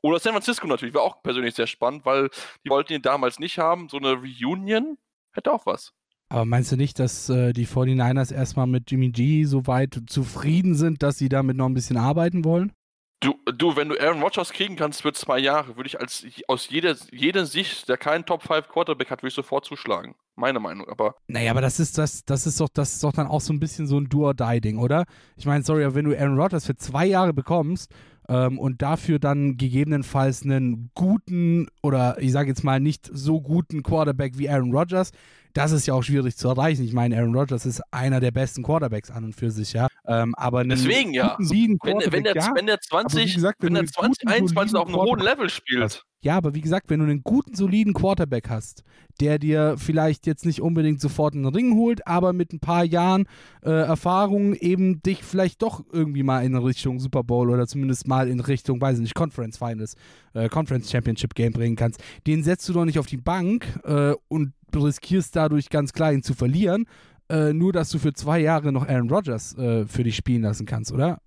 Oder San Francisco natürlich, war auch persönlich sehr spannend, weil die wollten ihn damals nicht haben. So eine Reunion hätte auch was. Aber meinst du nicht, dass äh, die 49ers erstmal mit Jimmy G so weit zufrieden sind, dass sie damit noch ein bisschen arbeiten wollen? Du, du, wenn du Aaron Rodgers kriegen kannst für zwei Jahre, würde ich als aus jeder, jeder Sicht, der keinen Top 5 Quarterback hat, würde ich sofort zuschlagen. Meine Meinung, aber. Naja, aber das ist das, das ist doch, das ist doch dann auch so ein bisschen so ein Do-or-Die-Ding, oder? Ich meine, sorry, aber wenn du Aaron Rodgers für zwei Jahre bekommst ähm, und dafür dann gegebenenfalls einen guten oder ich sage jetzt mal nicht so guten Quarterback wie Aaron Rodgers, das ist ja auch schwierig zu erreichen. Ich meine, Aaron Rodgers ist einer der besten Quarterbacks an und für sich, ja. Ähm, aber Deswegen ja. Wenn, wenn, der, ja, wenn der 20, gesagt, wenn, wenn der 20, 21 auf einem hohen Level spielt. Ja, aber wie gesagt, wenn du einen guten, soliden Quarterback hast, der dir vielleicht jetzt nicht unbedingt sofort einen Ring holt, aber mit ein paar Jahren äh, Erfahrung eben dich vielleicht doch irgendwie mal in Richtung Super Bowl oder zumindest mal in Richtung, weiß ich nicht, Conference Finals, äh, Conference Championship Game bringen kannst, den setzt du doch nicht auf die Bank äh, und riskierst dadurch ganz klar ihn zu verlieren, äh, nur dass du für zwei Jahre noch Aaron Rodgers äh, für dich spielen lassen kannst, oder?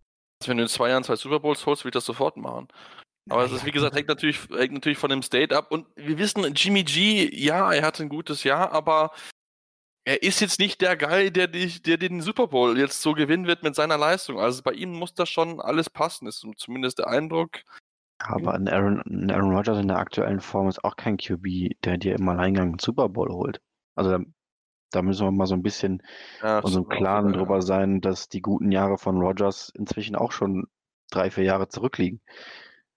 Wenn du in zwei Jahren zwei Super Bowls holst, würde ich das sofort machen. Aber es ist, wie gesagt, hängt natürlich, hängt natürlich von dem State ab. Und wir wissen, Jimmy G, ja, er hatte ein gutes Jahr, aber er ist jetzt nicht der Guy, der, der den Super Bowl jetzt so gewinnen wird mit seiner Leistung. Also bei ihm muss das schon alles passen, ist zumindest der Eindruck. Aber ein Aaron, ein Aaron Rodgers in der aktuellen Form ist auch kein QB, der dir im Alleingang einen Super Bowl holt. Also da, da müssen wir mal so ein bisschen ja, uns im Klaren drüber sein, dass die guten Jahre von Rodgers inzwischen auch schon drei, vier Jahre zurückliegen.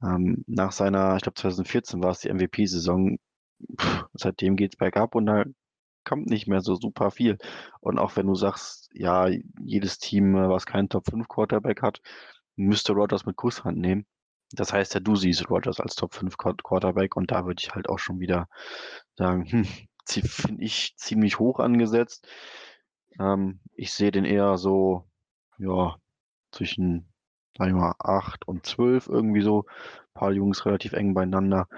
Ähm, nach seiner, ich glaube 2014 war es die MVP-Saison, seitdem geht es bergab und da kommt nicht mehr so super viel. Und auch wenn du sagst, ja, jedes Team, äh, was keinen Top 5 Quarterback hat, müsste Rodgers mit Kusshand nehmen. Das heißt ja, du siehst Rodgers als Top 5 Quarterback und da würde ich halt auch schon wieder sagen, hm, finde ich ziemlich hoch angesetzt. Ähm, ich sehe den eher so, ja, zwischen sag ich mal, 8 und 12 irgendwie so. Ein paar Jungs relativ eng beieinander.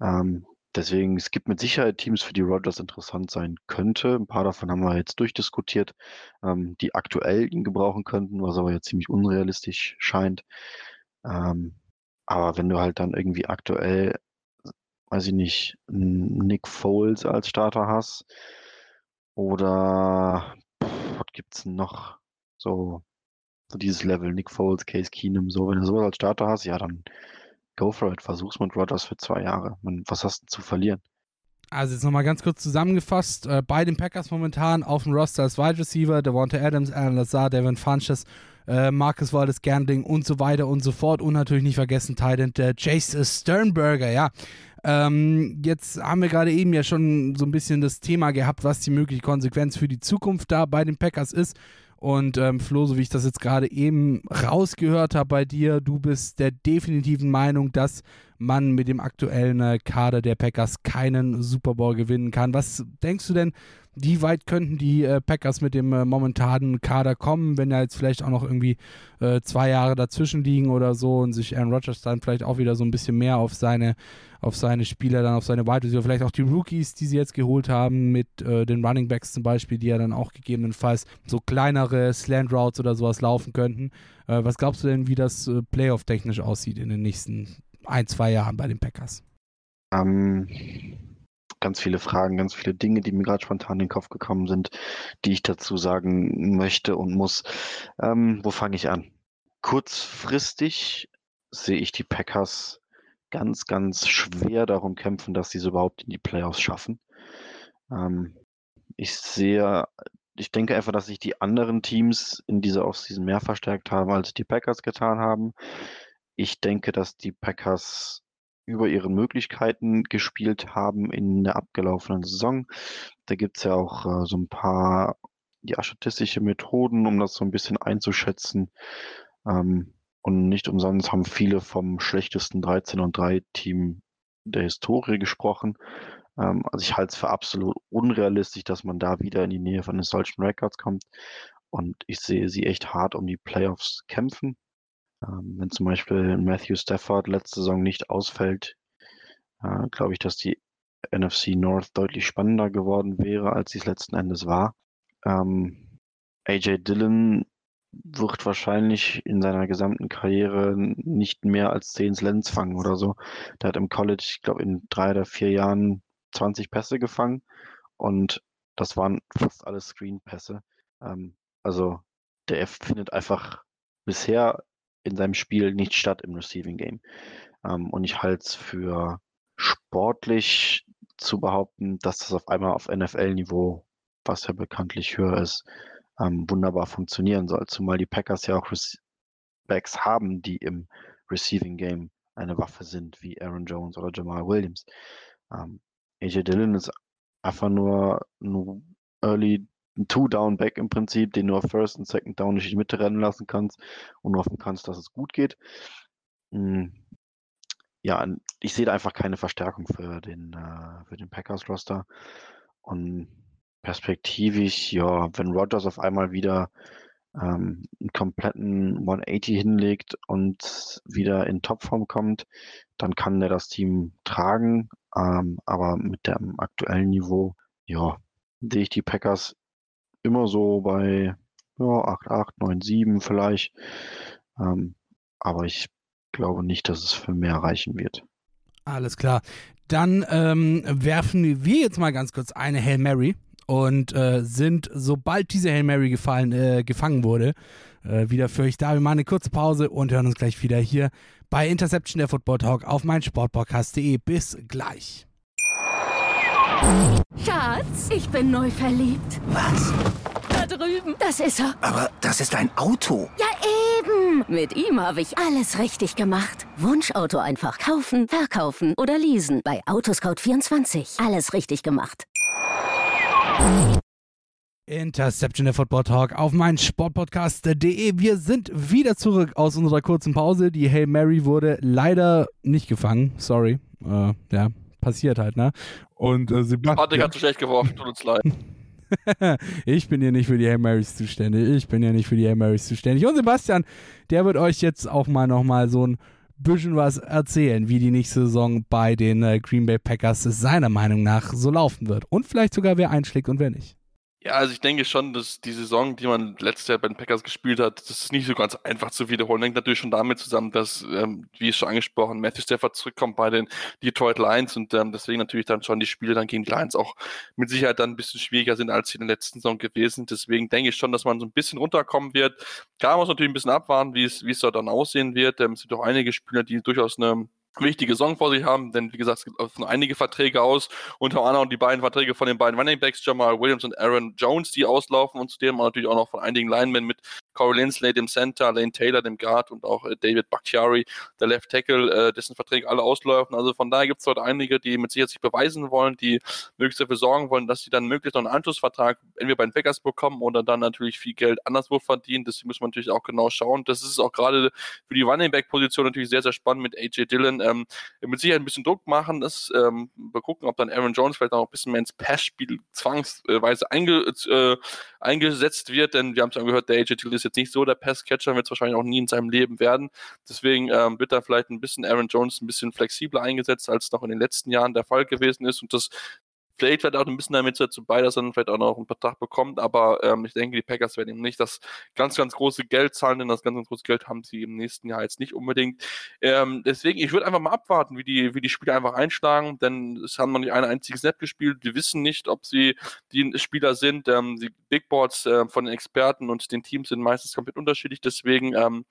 Ähm, deswegen, es gibt mit Sicherheit Teams, für die Rodgers interessant sein könnte. Ein paar davon haben wir jetzt durchdiskutiert, ähm, die aktuell ihn gebrauchen könnten, was aber jetzt ziemlich unrealistisch scheint. Ähm, aber wenn du halt dann irgendwie aktuell, weiß ich nicht, Nick Foles als Starter hast oder was gibt's noch? So so dieses Level, Nick Foles, Case Keenum, so, wenn du sowas als Starter hast, ja, dann go for it, versuch's mit Rodgers für zwei Jahre. Man, was hast du zu verlieren? Also jetzt nochmal ganz kurz zusammengefasst, äh, bei den Packers momentan auf dem Roster als Wide Receiver, Devonta Adams, Alan Lazar, Devin Funches, äh, Marcus Wallace Gandling und so weiter und so fort und natürlich nicht vergessen Titan der Chase Sternberger, ja. Ähm, jetzt haben wir gerade eben ja schon so ein bisschen das Thema gehabt, was die mögliche Konsequenz für die Zukunft da bei den Packers ist. Und ähm, Flo, so wie ich das jetzt gerade eben rausgehört habe bei dir, du bist der definitiven Meinung, dass man mit dem aktuellen äh, Kader der Packers keinen Super Bowl gewinnen kann. Was denkst du denn, wie weit könnten die äh, Packers mit dem äh, momentanen Kader kommen, wenn da jetzt vielleicht auch noch irgendwie zwei Jahre dazwischen liegen oder so und sich Aaron Rodgers dann vielleicht auch wieder so ein bisschen mehr auf seine, auf seine Spieler, dann auf seine Wide Receiver, vielleicht auch die Rookies, die sie jetzt geholt haben, mit den Running Backs zum Beispiel, die ja dann auch gegebenenfalls so kleinere Slant Routes oder sowas laufen könnten. Was glaubst du denn, wie das äh, Playoff-technisch aussieht in den nächsten ein, zwei Jahren bei den Packers? Ähm, ganz viele Fragen, ganz viele Dinge, die mir gerade spontan in den Kopf gekommen sind, die ich dazu sagen möchte und muss. Ähm, wo fange ich an? Kurzfristig sehe ich die Packers ganz, ganz schwer darum kämpfen, dass sie es überhaupt in die Playoffs schaffen. Ähm, ich sehe, ich denke einfach, dass sich die anderen Teams in dieser Offseason mehr verstärkt haben, als die Packers getan haben. Ich denke, dass die Packers über ihre Möglichkeiten gespielt haben in der abgelaufenen Saison. Da gibt es ja auch äh, so ein paar ja, statistische Methoden, um das so ein bisschen einzuschätzen. Ähm, und nicht umsonst haben viele vom schlechtesten 13 und 3 Team der Historie gesprochen. Ähm, also ich halte es für absolut unrealistisch, dass man da wieder in die Nähe von solchen Records kommt. Und ich sehe sie echt hart um die Playoffs kämpfen. Ähm, wenn zum Beispiel Matthew Stafford letzte Saison nicht ausfällt, äh, glaube ich, dass die NFC North deutlich spannender geworden wäre, als sie es letzten Endes war. Ähm, AJ Dillon wird wahrscheinlich in seiner gesamten Karriere nicht mehr als 10 Slants fangen oder so. Der hat im College, ich glaube, in drei oder vier Jahren 20 Pässe gefangen und das waren fast alles Screen-Pässe. Ähm, also der findet einfach bisher in seinem Spiel nicht statt im Receiving Game. Ähm, und ich halte es für sportlich zu behaupten, dass das auf einmal auf NFL-Niveau, was ja bekanntlich höher ist, ähm, wunderbar funktionieren soll. Zumal die Packers ja auch Backs haben, die im Receiving Game eine Waffe sind, wie Aaron Jones oder Jamal Williams. Ähm, AJ Dillon ist einfach nur ein Early ein Two-Down-Back im Prinzip, den du auf First und Second Down nicht in die Mitte rennen lassen kannst und hoffen kannst, dass es gut geht. Hm. Ja, ich sehe da einfach keine Verstärkung für den, äh, für den Packers-Roster. Und perspektivisch, ja, wenn Rogers auf einmal wieder ähm, einen kompletten 180 hinlegt und wieder in Topform kommt, dann kann der das Team tragen. Ähm, aber mit dem aktuellen Niveau, ja, sehe ich die Packers immer so bei ja, 8, 8, 9, 7 vielleicht. Ähm, aber ich glaube nicht, dass es für mehr reichen wird. Alles klar. Dann ähm, werfen wir jetzt mal ganz kurz eine Hail Mary und äh, sind, sobald diese Hail Mary gefallen, äh, gefangen wurde, äh, wieder für euch da. Wir machen eine kurze Pause und hören uns gleich wieder hier bei Interception der Football Talk auf meinsportpodcast.de. Bis gleich. Schatz, ich bin neu verliebt. Was? Da drüben. Das ist er. Aber das ist ein Auto. Ja, eben. Mit ihm habe ich alles richtig gemacht. Wunschauto einfach kaufen, verkaufen oder leasen. Bei Autoscout24. Alles richtig gemacht. Interception der Football Talk auf meinen Sportpodcast.de. Wir sind wieder zurück aus unserer kurzen Pause. Die Hail Mary wurde leider nicht gefangen. Sorry. Äh, ja, passiert halt, ne? Und äh, Sebastian. Patrick hat zu schlecht geworfen, tut uns leid. ich bin hier nicht für die Hail Marys zuständig. Ich bin ja nicht für die Hail Marys zuständig. Und Sebastian, der wird euch jetzt auch mal nochmal so ein bisschen was erzählen, wie die nächste Saison bei den äh, Green Bay Packers seiner Meinung nach so laufen wird. Und vielleicht sogar wer einschlägt und wer nicht. Ja, also ich denke schon, dass die Saison, die man letztes Jahr bei den Packers gespielt hat, das ist nicht so ganz einfach zu wiederholen. Hängt natürlich schon damit zusammen, dass, ähm, wie schon angesprochen, Matthew Stafford zurückkommt bei den Detroit Lions und ähm, deswegen natürlich dann schon die Spiele dann gegen die Lions auch mit Sicherheit dann ein bisschen schwieriger sind, als sie in der letzten Saison gewesen. Deswegen denke ich schon, dass man so ein bisschen runterkommen wird. Klar muss man natürlich ein bisschen abwarten, wie es, wie es dort dann aussehen wird. Ähm, es sind doch einige Spieler, die durchaus eine wichtige Saison vor sich haben, denn wie gesagt, es gibt noch einige Verträge aus, unter anderem die beiden Verträge von den beiden Running Backs, Jamal Williams und Aaron Jones, die auslaufen und zudem natürlich auch noch von einigen Linemen mit Corey Linsley, dem Center, Lane Taylor, dem Guard und auch äh, David Bakhtiari, der Left Tackle, äh, dessen Verträge alle ausläufen. Also von daher gibt es dort einige, die mit Sicherheit sich beweisen wollen, die möglichst dafür sorgen wollen, dass sie dann möglichst noch einen Anschlussvertrag entweder bei den Packers bekommen oder dann natürlich viel Geld anderswo verdienen. Das muss man natürlich auch genau schauen. Das ist auch gerade für die Running Back Position natürlich sehr, sehr spannend mit AJ Dillon. Ähm, mit Sicherheit ein bisschen Druck machen. Das, ähm, wir gucken, ob dann Aaron Jones vielleicht auch ein bisschen mehr ins Passspiel zwangsweise einge, äh, eingesetzt wird, denn wir haben es ja gehört, der AJ Dillon ist jetzt nicht so der Passcatcher, wird es wahrscheinlich auch nie in seinem Leben werden. Deswegen ähm, wird da vielleicht ein bisschen Aaron Jones ein bisschen flexibler eingesetzt, als noch in den letzten Jahren der Fall gewesen ist. Und das Vielleicht vielleicht auch ein bisschen damit dazu bei, dass er dann vielleicht auch noch einen Vertrag bekommt, aber ähm, ich denke, die Packers werden ihm nicht das ganz, ganz große Geld zahlen, denn das ganz, ganz große Geld haben sie im nächsten Jahr jetzt nicht unbedingt. Ähm, deswegen, ich würde einfach mal abwarten, wie die, wie die Spieler einfach einschlagen, denn es haben noch nicht einen einzigen Snap gespielt. Wir wissen nicht, ob sie die Spieler sind. Ähm, die Big Boards äh, von den Experten und den Teams sind meistens komplett unterschiedlich, deswegen ähm,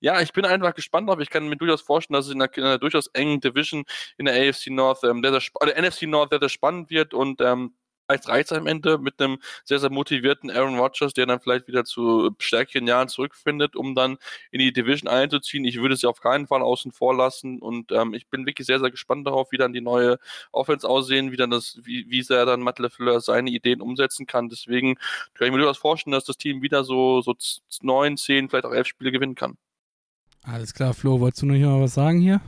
ja, ich bin einfach gespannt drauf. Ich kann mir durchaus vorstellen, dass es in einer, in einer durchaus engen Division in der AFC North, ähm, der, der, NFC North, der, der spannend wird und ähm, reicht es am Ende mit einem sehr, sehr motivierten Aaron Rodgers, der dann vielleicht wieder zu stärkeren Jahren zurückfindet, um dann in die Division einzuziehen. Ich würde sie auf keinen Fall außen vor lassen und ähm, ich bin wirklich sehr, sehr gespannt darauf, wie dann die neue Offense aussehen, wie dann das, wie, wie sehr dann Matt LeFleur seine Ideen umsetzen kann. Deswegen kann ich mir durchaus vorstellen, dass das Team wieder so, so neun, zehn, vielleicht auch elf Spiele gewinnen kann. Alles klar, Flo, wolltest du noch mal was sagen hier?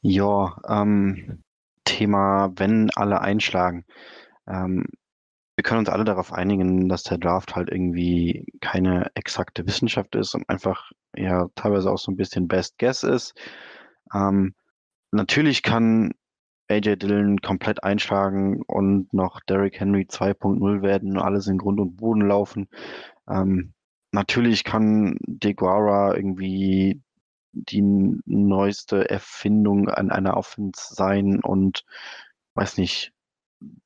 Ja, ähm, Thema, wenn alle einschlagen. Ähm, wir können uns alle darauf einigen, dass der Draft halt irgendwie keine exakte Wissenschaft ist und einfach ja teilweise auch so ein bisschen Best Guess ist. Ähm, natürlich kann AJ Dillon komplett einschlagen und noch Derrick Henry 2.0 werden und alles in Grund und Boden laufen. Ähm, natürlich kann DeGuara irgendwie die neueste Erfindung an einer Offense sein und weiß nicht,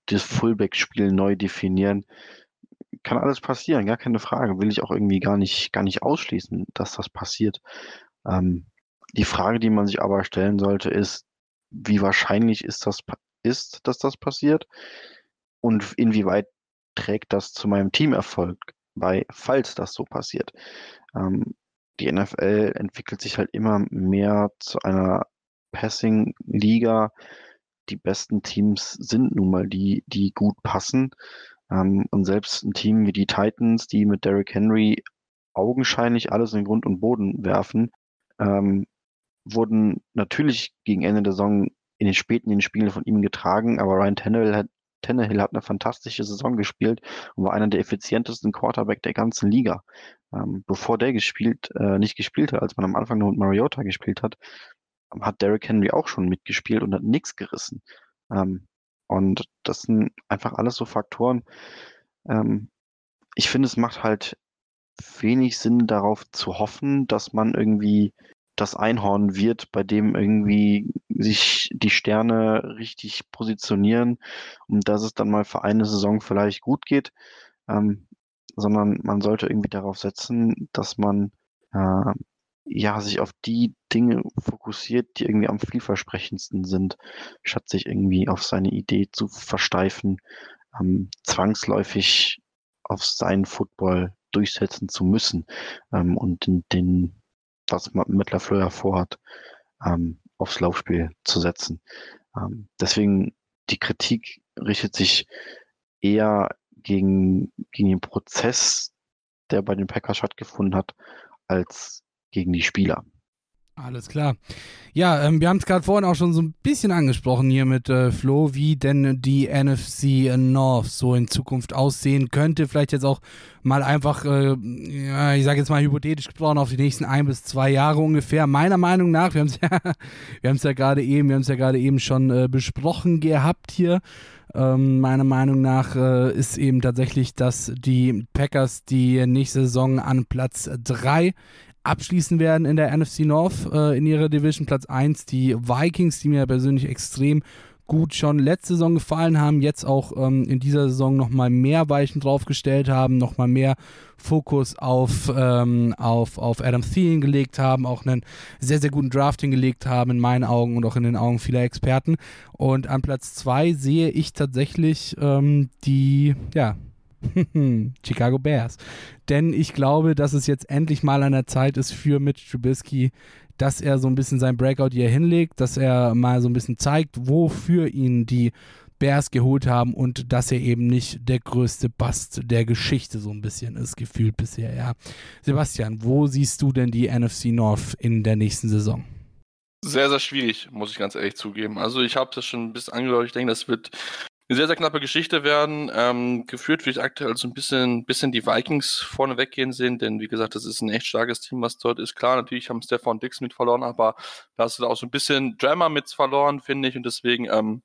das Fullback-Spiel neu definieren. Kann alles passieren, gar keine Frage. Will ich auch irgendwie gar nicht, gar nicht ausschließen, dass das passiert. Ähm, die Frage, die man sich aber stellen sollte, ist, wie wahrscheinlich ist das, ist, dass das passiert? Und inwieweit trägt das zu meinem Teamerfolg bei, falls das so passiert? Ähm, die NFL entwickelt sich halt immer mehr zu einer Passing-Liga. Die besten Teams sind nun mal die, die gut passen. Ähm, und selbst ein Team wie die Titans, die mit Derrick Henry augenscheinlich alles in Grund und Boden werfen, ähm, wurden natürlich gegen Ende der Saison in den späten Spielen von ihm getragen, aber Ryan Tannehill hat, Tannehill hat eine fantastische Saison gespielt und war einer der effizientesten Quarterback der ganzen Liga. Ähm, bevor der gespielt, äh, nicht gespielt hat, als man am Anfang nur mit Mariota gespielt hat, hat Derrick Henry auch schon mitgespielt und hat nichts gerissen. Ähm, und das sind einfach alles so Faktoren. Ähm, ich finde, es macht halt wenig Sinn darauf zu hoffen, dass man irgendwie das Einhorn wird, bei dem irgendwie sich die Sterne richtig positionieren und dass es dann mal für eine Saison vielleicht gut geht. Ähm, sondern man sollte irgendwie darauf setzen, dass man äh, ja sich auf die Dinge fokussiert, die irgendwie am vielversprechendsten sind, statt sich irgendwie auf seine Idee zu versteifen, ähm, zwangsläufig auf seinen Football durchsetzen zu müssen ähm, und den, den, was man mit vorhat, ähm, aufs Laufspiel zu setzen. Ähm, deswegen die Kritik richtet sich eher gegen, gegen den Prozess, der bei den Packers stattgefunden hat, als gegen die Spieler. Alles klar. Ja, ähm, wir haben es gerade vorhin auch schon so ein bisschen angesprochen hier mit äh, Flo, wie denn die NFC North so in Zukunft aussehen könnte. Vielleicht jetzt auch mal einfach, äh, ja, ich sage jetzt mal hypothetisch gesprochen, auf die nächsten ein bis zwei Jahre ungefähr. Meiner Meinung nach, wir haben es ja, ja gerade eben, wir haben es ja gerade eben schon äh, besprochen gehabt hier. Ähm, meiner Meinung nach äh, ist eben tatsächlich, dass die Packers die nächste Saison an Platz 3 abschließen werden in der NFC North äh, in ihrer Division. Platz 1 die Vikings, die mir persönlich extrem gut schon letzte Saison gefallen haben, jetzt auch ähm, in dieser Saison nochmal mehr Weichen draufgestellt haben, nochmal mehr Fokus auf, ähm, auf, auf Adam Thielen gelegt haben, auch einen sehr, sehr guten Drafting gelegt haben in meinen Augen und auch in den Augen vieler Experten. Und an Platz 2 sehe ich tatsächlich ähm, die, ja, Chicago Bears. Denn ich glaube, dass es jetzt endlich mal an der Zeit ist für Mitch Trubisky, dass er so ein bisschen sein Breakout hier hinlegt, dass er mal so ein bisschen zeigt, wofür ihn die Bears geholt haben und dass er eben nicht der größte Bust der Geschichte so ein bisschen ist, gefühlt bisher, ja. Sebastian, wo siehst du denn die NFC North in der nächsten Saison? Sehr, sehr schwierig, muss ich ganz ehrlich zugeben. Also ich habe das schon ein bisschen angedeutet. Ich denke, das wird eine sehr, sehr knappe Geschichte werden. Ähm, geführt würde ich aktuell so ein bisschen, bisschen die Vikings vorne weggehen sehen, denn wie gesagt, das ist ein echt starkes Team, was dort ist. Klar, natürlich haben Stefan Dix mit verloren, aber da hast du auch so ein bisschen Drama mit verloren, finde ich. Und deswegen, ähm,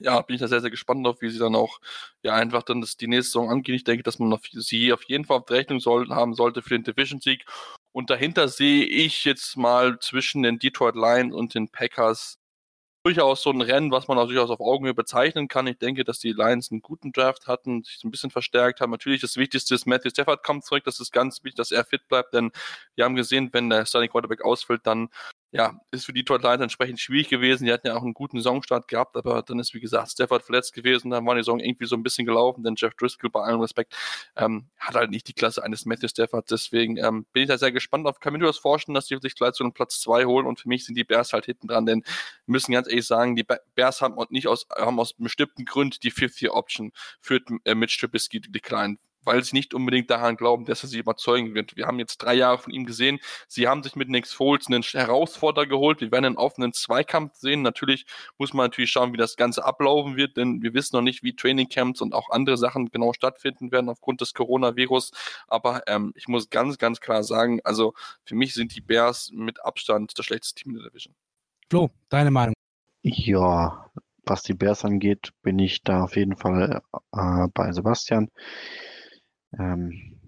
ja, bin ich da sehr, sehr gespannt auf, wie sie dann auch ja einfach dann das, die nächste Saison angehen. Ich denke, dass man auf, sie auf jeden Fall auf Rechnung soll, haben sollte für den Division-Sieg. Und dahinter sehe ich jetzt mal zwischen den Detroit Lions und den Packers durchaus so ein Rennen, was man auch durchaus auf Augenhöhe bezeichnen kann. Ich denke, dass die Lions einen guten Draft hatten, sich ein bisschen verstärkt haben. Natürlich das Wichtigste ist, Matthew Stafford kommt zurück. Das ist ganz wichtig, dass er fit bleibt, denn wir haben gesehen, wenn der Starting Quarterback ausfällt, dann ja, ist für die Detroit Lions entsprechend schwierig gewesen. Die hatten ja auch einen guten Saisonstart gehabt, aber dann ist, wie gesagt, Stafford verletzt gewesen. Dann war die Saison irgendwie so ein bisschen gelaufen, denn Jeff Driscoll, bei allem Respekt, ähm, hat halt nicht die Klasse eines Matthew Stafford. Deswegen ähm, bin ich da sehr gespannt auf. Kann mir das vorstellen, dass die sich gleich zu einem Platz 2 holen und für mich sind die Bears halt hinten dran, denn wir müssen ganz ehrlich sagen, die Bears haben nicht aus, haben aus bestimmten Gründen die 5-4-Option für äh, Mitch Trubisky declined weil sie nicht unbedingt daran glauben, dass er sie überzeugen wird. Wir haben jetzt drei Jahre von ihm gesehen. Sie haben sich mit Nick Foles einen Herausforderer geholt. Wir werden einen offenen Zweikampf sehen. Natürlich muss man natürlich schauen, wie das Ganze ablaufen wird, denn wir wissen noch nicht, wie Trainingcamps und auch andere Sachen genau stattfinden werden aufgrund des Coronavirus. Aber ähm, ich muss ganz, ganz klar sagen, also für mich sind die Bears mit Abstand das schlechteste Team in der Division. Flo, deine Meinung? Ja, was die Bears angeht, bin ich da auf jeden Fall äh, bei Sebastian. Ähm,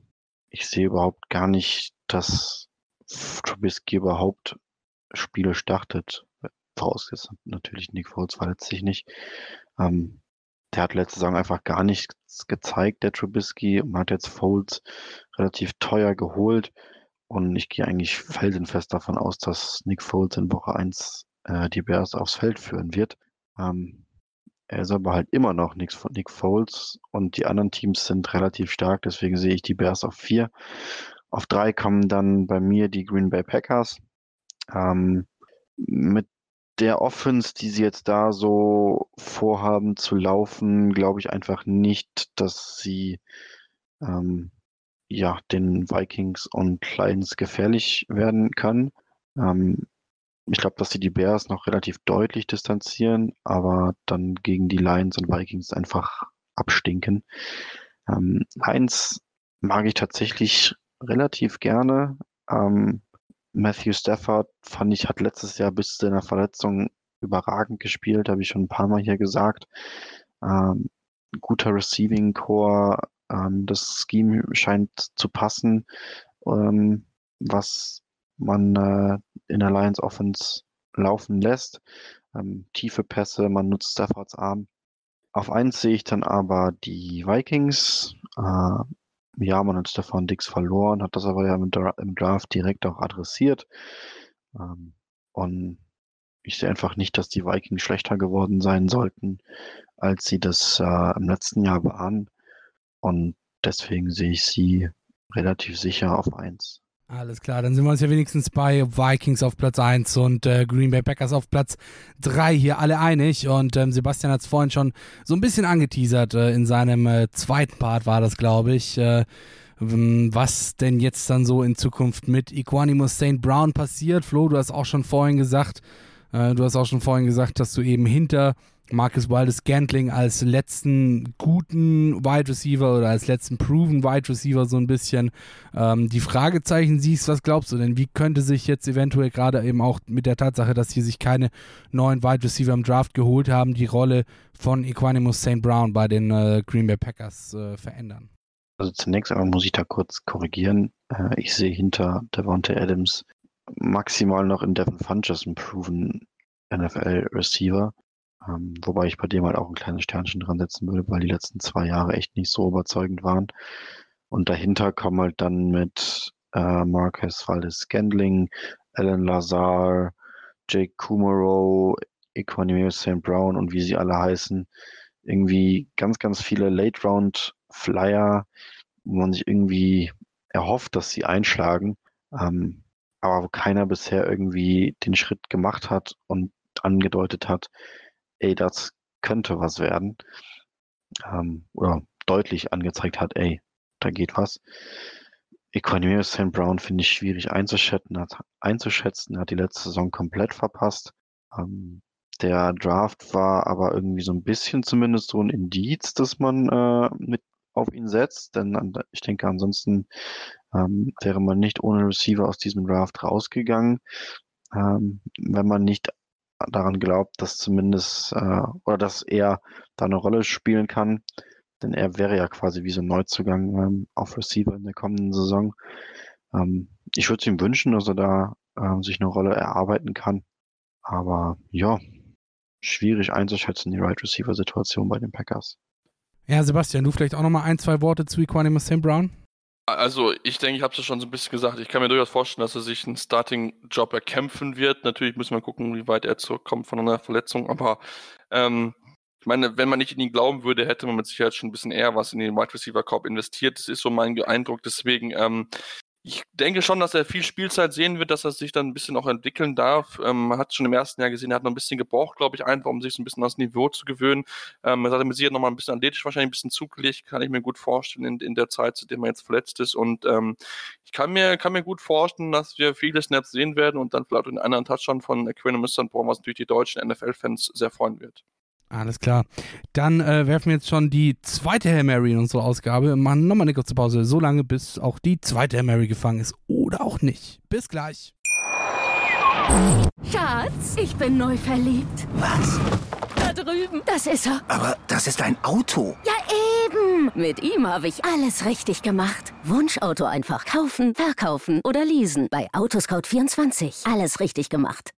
ich sehe überhaupt gar nicht, dass Trubisky überhaupt Spiele startet. Vorausgesetzt natürlich Nick Foles verletzt sich nicht. Ähm, der hat letzte Saison einfach gar nichts gezeigt, der Trubisky. Man hat jetzt Foles relativ teuer geholt. Und ich gehe eigentlich felsenfest davon aus, dass Nick Foles in Woche 1 äh, die Bears aufs Feld führen wird. Ähm, er ist aber halt immer noch nichts von Nick Foles und die anderen Teams sind relativ stark, deswegen sehe ich die Bears auf vier. Auf drei kommen dann bei mir die Green Bay Packers. Ähm, mit der Offense, die sie jetzt da so vorhaben zu laufen, glaube ich einfach nicht, dass sie ähm, ja den Vikings und Lions gefährlich werden kann. Ähm, ich glaube, dass sie die Bears noch relativ deutlich distanzieren, aber dann gegen die Lions und Vikings einfach abstinken. Ähm, Lions mag ich tatsächlich relativ gerne. Ähm, Matthew Stafford fand ich, hat letztes Jahr bis zu einer Verletzung überragend gespielt, habe ich schon ein paar Mal hier gesagt. Ähm, guter Receiving Core, ähm, das Scheme scheint zu passen, ähm, was man äh, in der Lions Offense laufen lässt. Ähm, tiefe Pässe, man nutzt Staffords Arm. Auf eins sehe ich dann aber die Vikings. Äh, ja, man hat Stefan Dix verloren, hat das aber ja im, im Draft direkt auch adressiert. Ähm, und ich sehe einfach nicht, dass die Vikings schlechter geworden sein sollten, als sie das äh, im letzten Jahr waren. Und deswegen sehe ich sie relativ sicher auf eins. Alles klar, dann sind wir uns ja wenigstens bei Vikings auf Platz 1 und äh, Green Bay Packers auf Platz 3 hier alle einig. Und ähm, Sebastian hat es vorhin schon so ein bisschen angeteasert. Äh, in seinem äh, zweiten Part war das, glaube ich. Äh, was denn jetzt dann so in Zukunft mit Equanimus St. Brown passiert. Flo, du hast auch schon vorhin gesagt, äh, du hast auch schon vorhin gesagt, dass du eben hinter Marcus Wildes Scantling als letzten guten Wide Receiver oder als letzten proven Wide Receiver so ein bisschen ähm, die Fragezeichen siehst. Was glaubst du denn? Wie könnte sich jetzt eventuell gerade eben auch mit der Tatsache, dass hier sich keine neuen Wide Receiver im Draft geholt haben, die Rolle von Equanimus St. Brown bei den äh, Green Bay Packers äh, verändern? Also zunächst einmal muss ich da kurz korrigieren. Äh, ich sehe hinter Devontae Adams maximal noch in Devin Funches einen proven NFL Receiver. Ähm, wobei ich bei dem halt auch ein kleines Sternchen dran setzen würde, weil die letzten zwei Jahre echt nicht so überzeugend waren. Und dahinter kommen halt dann mit äh, Marcus Valdes Scandling, Alan Lazar, Jake Kumaro, Equanimous St. Brown und wie sie alle heißen, irgendwie ganz, ganz viele Late-Round Flyer, wo man sich irgendwie erhofft, dass sie einschlagen, ähm, aber wo keiner bisher irgendwie den Schritt gemacht hat und angedeutet hat, ey, das könnte was werden. Ähm, oder deutlich angezeigt hat, ey, da geht was. Equanimeous St. Brown finde ich schwierig einzuschätzen, hat, einzuschätzen, hat die letzte Saison komplett verpasst. Ähm, der Draft war aber irgendwie so ein bisschen zumindest so ein Indiz, dass man äh, mit auf ihn setzt, denn ich denke, ansonsten ähm, wäre man nicht ohne Receiver aus diesem Draft rausgegangen, ähm, wenn man nicht daran glaubt, dass zumindest äh, oder dass er da eine Rolle spielen kann, denn er wäre ja quasi wie so ein Neuzugang ähm, auf Receiver in der kommenden Saison. Ähm, ich würde es ihm wünschen, dass er da äh, sich eine Rolle erarbeiten kann, aber ja, schwierig einzuschätzen, die Right Receiver Situation bei den Packers. Ja, Sebastian, du vielleicht auch nochmal ein, zwei Worte zu Equanimus St. Brown? Also ich denke, ich habe es schon so ein bisschen gesagt. Ich kann mir durchaus vorstellen, dass er sich einen Starting-Job erkämpfen wird. Natürlich müssen wir gucken, wie weit er zurückkommt von einer Verletzung. Aber ähm, ich meine, wenn man nicht in ihn glauben würde, hätte man mit Sicherheit schon ein bisschen eher was in den Wide Receiver Korb investiert. Das ist so mein Eindruck. Deswegen ähm, ich denke schon, dass er viel Spielzeit sehen wird, dass er sich dann ein bisschen auch entwickeln darf. Ähm, man hat es schon im ersten Jahr gesehen, er hat noch ein bisschen gebraucht, glaube ich, einfach, um sich so ein bisschen ans Niveau zu gewöhnen. Ähm, er hat mit Sicherheit noch mal ein bisschen athletisch wahrscheinlich ein bisschen zugelegt, kann ich mir gut vorstellen, in, in der Zeit, zu dem er jetzt verletzt ist. Und ähm, ich kann mir, kann mir gut vorstellen, dass wir viele Snaps sehen werden und dann vielleicht einen anderen Touchdown von Quinn Mr. was natürlich die deutschen NFL-Fans sehr freuen wird. Alles klar. Dann äh, werfen wir jetzt schon die zweite Hail Mary in unsere Ausgabe. Machen nochmal eine kurze Pause, so lange, bis auch die zweite Hail Mary gefangen ist. Oder auch nicht. Bis gleich. Schatz, ich bin neu verliebt. Was? Da drüben. Das ist er. Aber das ist ein Auto. Ja, eben. Mit ihm habe ich alles richtig gemacht. Wunschauto einfach kaufen, verkaufen oder leasen. Bei Autoscout24. Alles richtig gemacht.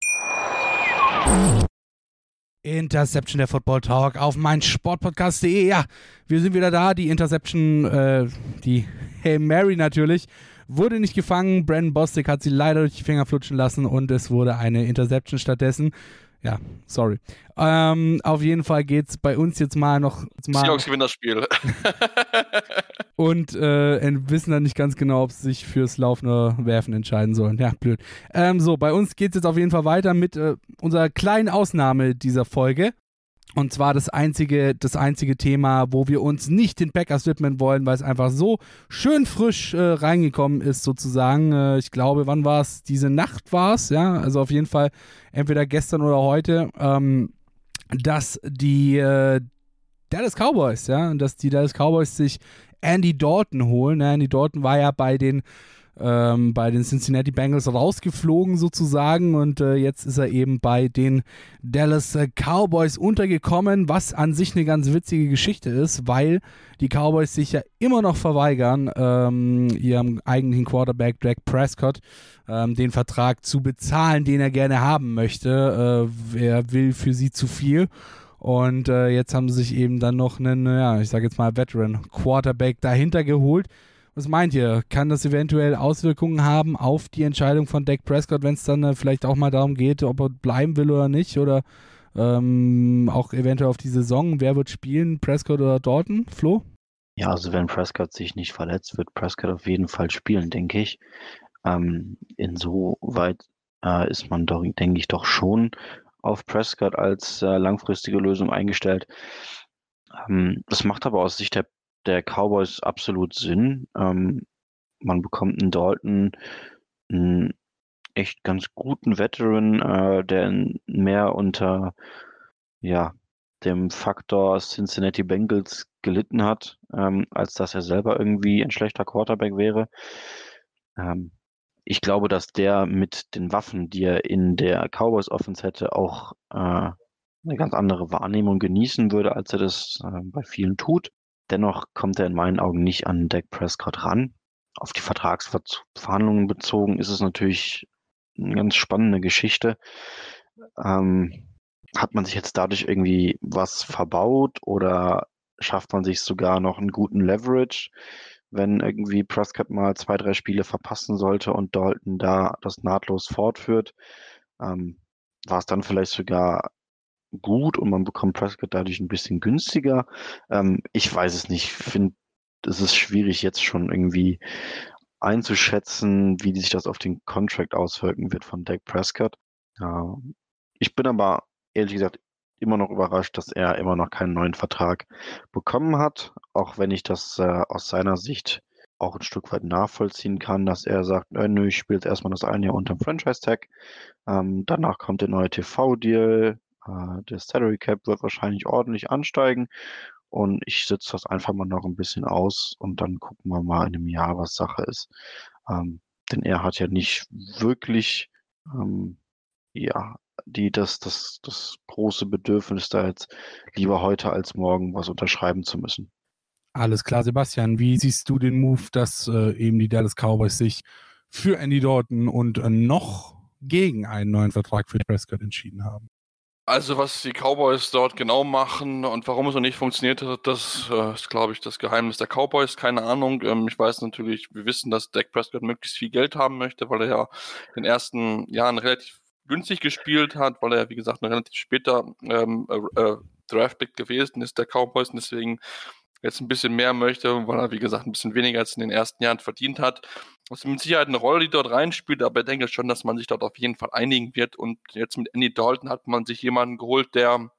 Interception der Football Talk auf mein Sportpodcast.de. Ja, wir sind wieder da. Die Interception, äh, die Hey Mary natürlich, wurde nicht gefangen. Brandon Bostic hat sie leider durch die Finger flutschen lassen und es wurde eine Interception stattdessen. Ja, sorry. Ähm, auf jeden Fall geht es bei uns jetzt mal noch. Jetzt mal Seahawks gewinnen das Spiel. und äh, wissen dann nicht ganz genau, ob sie sich fürs Laufen oder Werfen entscheiden sollen. Ja, blöd. Ähm, so, bei uns geht es jetzt auf jeden Fall weiter mit äh, unserer kleinen Ausnahme dieser Folge. Und zwar das einzige, das einzige Thema, wo wir uns nicht den Packers widmen wollen, weil es einfach so schön frisch äh, reingekommen ist, sozusagen. Äh, ich glaube, wann war es? Diese Nacht war es, ja. Also auf jeden Fall entweder gestern oder heute, ähm, dass die äh, Dallas Cowboys, ja, dass die Dallas Cowboys sich Andy Dalton holen. Andy Dalton war ja bei den ähm, bei den Cincinnati Bengals rausgeflogen sozusagen und äh, jetzt ist er eben bei den Dallas äh, Cowboys untergekommen, was an sich eine ganz witzige Geschichte ist, weil die Cowboys sich ja immer noch verweigern, ähm, ihrem eigentlichen Quarterback Dak Prescott ähm, den Vertrag zu bezahlen, den er gerne haben möchte. Äh, er will für sie zu viel. Und äh, jetzt haben sie sich eben dann noch einen, ja, ich sage jetzt mal Veteran Quarterback dahinter geholt, was meint ihr? Kann das eventuell Auswirkungen haben auf die Entscheidung von Dak Prescott, wenn es dann äh, vielleicht auch mal darum geht, ob er bleiben will oder nicht? Oder ähm, auch eventuell auf die Saison? Wer wird spielen? Prescott oder Dalton? Flo? Ja, also wenn Prescott sich nicht verletzt, wird Prescott auf jeden Fall spielen, denke ich. Ähm, insoweit äh, ist man doch, denke ich, doch schon auf Prescott als äh, langfristige Lösung eingestellt. Ähm, das macht aber aus Sicht der der Cowboys absolut Sinn. Ähm, man bekommt einen Dalton, einen echt ganz guten Veteran, äh, der mehr unter ja, dem Faktor Cincinnati Bengals gelitten hat, ähm, als dass er selber irgendwie ein schlechter Quarterback wäre. Ähm, ich glaube, dass der mit den Waffen, die er in der Cowboys Offense hätte, auch äh, eine ganz andere Wahrnehmung genießen würde, als er das äh, bei vielen tut. Dennoch kommt er in meinen Augen nicht an Dak Prescott ran. Auf die Vertragsverhandlungen bezogen ist es natürlich eine ganz spannende Geschichte. Ähm, hat man sich jetzt dadurch irgendwie was verbaut oder schafft man sich sogar noch einen guten Leverage, wenn irgendwie Prescott mal zwei, drei Spiele verpassen sollte und Dalton da das nahtlos fortführt? Ähm, war es dann vielleicht sogar gut und man bekommt Prescott dadurch ein bisschen günstiger. Ähm, ich weiß es nicht. Ich finde es ist schwierig jetzt schon irgendwie einzuschätzen, wie sich das auf den Contract auswirken wird von Dak Prescott. Ja, ich bin aber ehrlich gesagt immer noch überrascht, dass er immer noch keinen neuen Vertrag bekommen hat, auch wenn ich das äh, aus seiner Sicht auch ein Stück weit nachvollziehen kann, dass er sagt, äh, nö, ich spiele jetzt erstmal das eine Jahr unter dem Franchise-Tag, ähm, danach kommt der neue TV-Deal, äh, der Salary Cap wird wahrscheinlich ordentlich ansteigen und ich sitze das einfach mal noch ein bisschen aus und dann gucken wir mal in einem Jahr, was Sache ist. Ähm, denn er hat ja nicht wirklich ähm, ja, die das, das, das große Bedürfnis, da jetzt lieber heute als morgen was unterschreiben zu müssen. Alles klar, Sebastian. Wie siehst du den Move, dass äh, eben die Dallas Cowboys sich für Andy Dalton und äh, noch gegen einen neuen Vertrag für Prescott entschieden haben? Also was die Cowboys dort genau machen und warum es noch nicht funktioniert hat, das äh, ist, glaube ich, das Geheimnis der Cowboys. Keine Ahnung. Ähm, ich weiß natürlich, wir wissen, dass Dak Prescott möglichst viel Geld haben möchte, weil er ja in den ersten Jahren relativ günstig gespielt hat, weil er, wie gesagt, ein relativ später ähm, äh, äh Draftpick gewesen ist, der Cowboys, und deswegen jetzt ein bisschen mehr möchte, weil er, wie gesagt, ein bisschen weniger als in den ersten Jahren verdient hat. Das ist mit Sicherheit eine Rolle, die dort reinspielt, aber ich denke schon, dass man sich dort auf jeden Fall einigen wird. Und jetzt mit Andy Dalton hat man sich jemanden geholt, der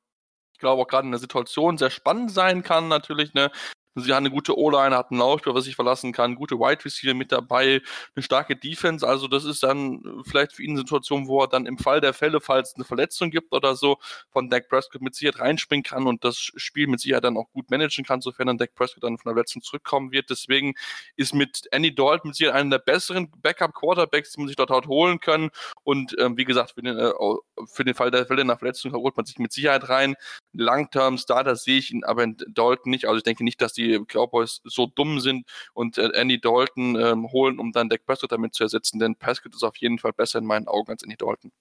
ich glaube auch gerade in der Situation sehr spannend sein kann, natürlich, ne? Sie haben eine gute O-Line, hat einen Laufspieler, was sich verlassen kann, gute Wide Receiver mit dabei, eine starke Defense. Also das ist dann vielleicht für ihn eine Situation, wo er dann im Fall der Fälle, falls es eine Verletzung gibt oder so, von Dak Prescott mit Sicherheit reinspringen kann und das Spiel mit Sicherheit dann auch gut managen kann, sofern dann Dak Prescott dann von der Verletzung zurückkommen wird. Deswegen ist mit Andy Dalton mit Sicherheit einer der besseren Backup-Quarterbacks, die man sich dort hat holen können. Und ähm, wie gesagt, für den, äh, für den Fall der Fälle einer Verletzung holt man sich mit Sicherheit rein. Long-Term-Starter sehe ich ihn aber in Dalton nicht. Also ich denke nicht, dass die die Cowboys so dumm sind und äh, Andy Dalton ähm, holen, um dann Dak Prescott damit zu ersetzen, denn Prescott ist auf jeden Fall besser in meinen Augen als Andy Dalton.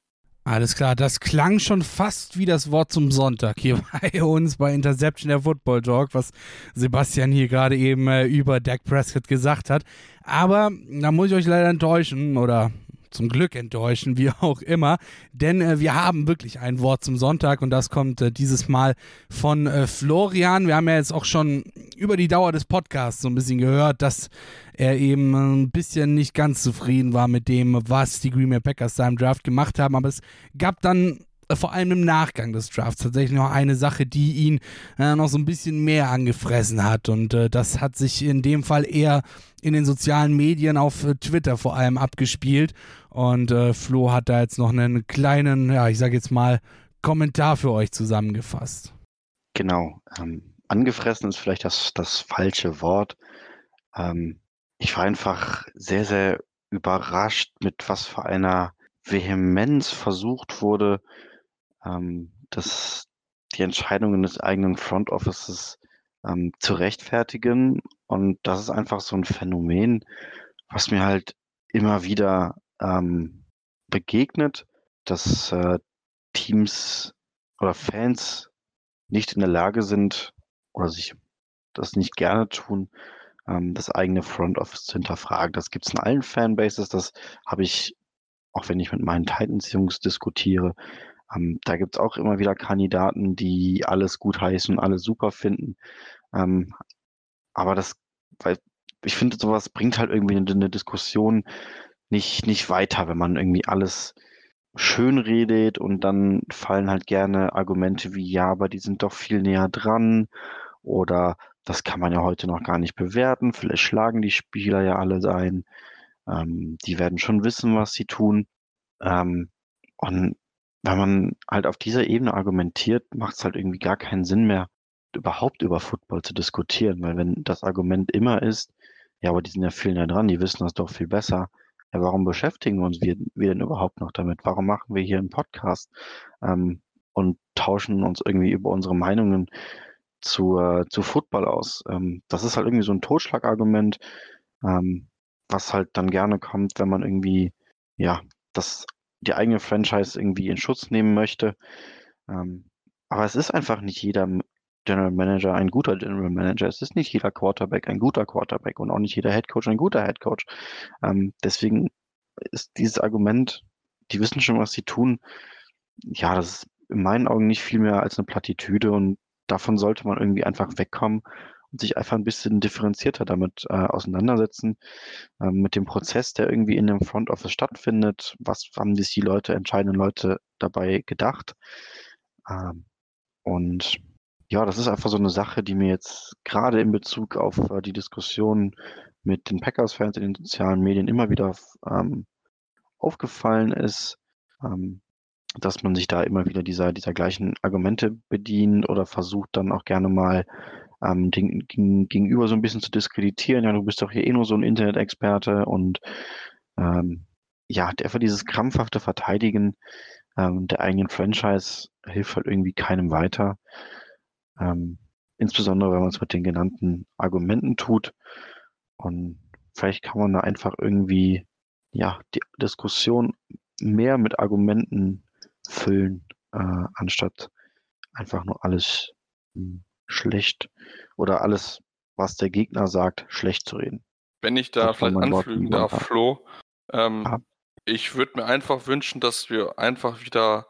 Alles klar, das klang schon fast wie das Wort zum Sonntag hier bei uns bei Interception der Football Talk, was Sebastian hier gerade eben äh, über Dak Prescott gesagt hat. Aber da muss ich euch leider enttäuschen oder zum Glück enttäuschen, wie auch immer. Denn äh, wir haben wirklich ein Wort zum Sonntag und das kommt äh, dieses Mal von äh, Florian. Wir haben ja jetzt auch schon über die Dauer des Podcasts so ein bisschen gehört, dass er eben ein bisschen nicht ganz zufrieden war mit dem, was die Green Bay Packers da im Draft gemacht haben. Aber es gab dann äh, vor allem im Nachgang des Drafts tatsächlich noch eine Sache, die ihn äh, noch so ein bisschen mehr angefressen hat. Und äh, das hat sich in dem Fall eher in den sozialen Medien auf äh, Twitter vor allem abgespielt. Und äh, Flo hat da jetzt noch einen kleinen, ja, ich sage jetzt mal, Kommentar für euch zusammengefasst. Genau. Ähm, angefressen ist vielleicht das, das falsche Wort. Ähm, ich war einfach sehr, sehr überrascht, mit was für einer Vehemenz versucht wurde, ähm, das, die Entscheidungen des eigenen Front Offices ähm, zu rechtfertigen. Und das ist einfach so ein Phänomen, was mir halt immer wieder ähm, begegnet, dass äh, Teams oder Fans nicht in der Lage sind oder sich das nicht gerne tun, ähm, das eigene Front Office zu hinterfragen. Das gibt es in allen Fanbases, das habe ich, auch wenn ich mit meinen Titans-Jungs diskutiere, ähm, da gibt's auch immer wieder Kandidaten, die alles gut heißen und alles super finden. Ähm, aber das, weil ich finde, sowas bringt halt irgendwie eine, eine Diskussion nicht, nicht weiter, wenn man irgendwie alles schön redet und dann fallen halt gerne Argumente wie, ja, aber die sind doch viel näher dran oder das kann man ja heute noch gar nicht bewerten, vielleicht schlagen die Spieler ja alle ein, ähm, die werden schon wissen, was sie tun. Ähm, und wenn man halt auf dieser Ebene argumentiert, macht es halt irgendwie gar keinen Sinn mehr, überhaupt über Football zu diskutieren, weil wenn das Argument immer ist, ja, aber die sind ja viel näher dran, die wissen das doch viel besser. Ja, warum beschäftigen wir uns wir, wir denn überhaupt noch damit? Warum machen wir hier einen Podcast ähm, und tauschen uns irgendwie über unsere Meinungen zu, äh, zu Football aus? Ähm, das ist halt irgendwie so ein Totschlagargument, ähm, was halt dann gerne kommt, wenn man irgendwie, ja, das die eigene Franchise irgendwie in Schutz nehmen möchte. Ähm, aber es ist einfach nicht jeder General Manager ein guter General Manager. Es ist nicht jeder Quarterback ein guter Quarterback und auch nicht jeder Head Coach ein guter Head Coach. Ähm, deswegen ist dieses Argument, die wissen schon, was sie tun. Ja, das ist in meinen Augen nicht viel mehr als eine Plattitüde und davon sollte man irgendwie einfach wegkommen sich einfach ein bisschen differenzierter damit äh, auseinandersetzen, äh, mit dem Prozess, der irgendwie in dem Front Office stattfindet. Was haben die Leute, entscheidenden Leute dabei gedacht? Ähm, und ja, das ist einfach so eine Sache, die mir jetzt gerade in Bezug auf äh, die Diskussion mit den Packers-Fans in den sozialen Medien immer wieder ähm, aufgefallen ist. Ähm, dass man sich da immer wieder dieser, dieser gleichen Argumente bedient oder versucht dann auch gerne mal ähm, den, den gegenüber so ein bisschen zu diskreditieren. Ja, du bist doch hier eh nur so ein Internet-Experte und ähm, ja, einfach dieses krampfhafte Verteidigen ähm, der eigenen Franchise hilft halt irgendwie keinem weiter. Ähm, insbesondere, wenn man es mit den genannten Argumenten tut. Und vielleicht kann man da einfach irgendwie ja, die Diskussion mehr mit Argumenten füllen, äh, anstatt einfach nur alles hm, schlecht oder alles, was der Gegner sagt, schlecht zu reden. Wenn ich da vielleicht anfügen darf, Flo, ähm, ja. ich würde mir einfach wünschen, dass wir einfach wieder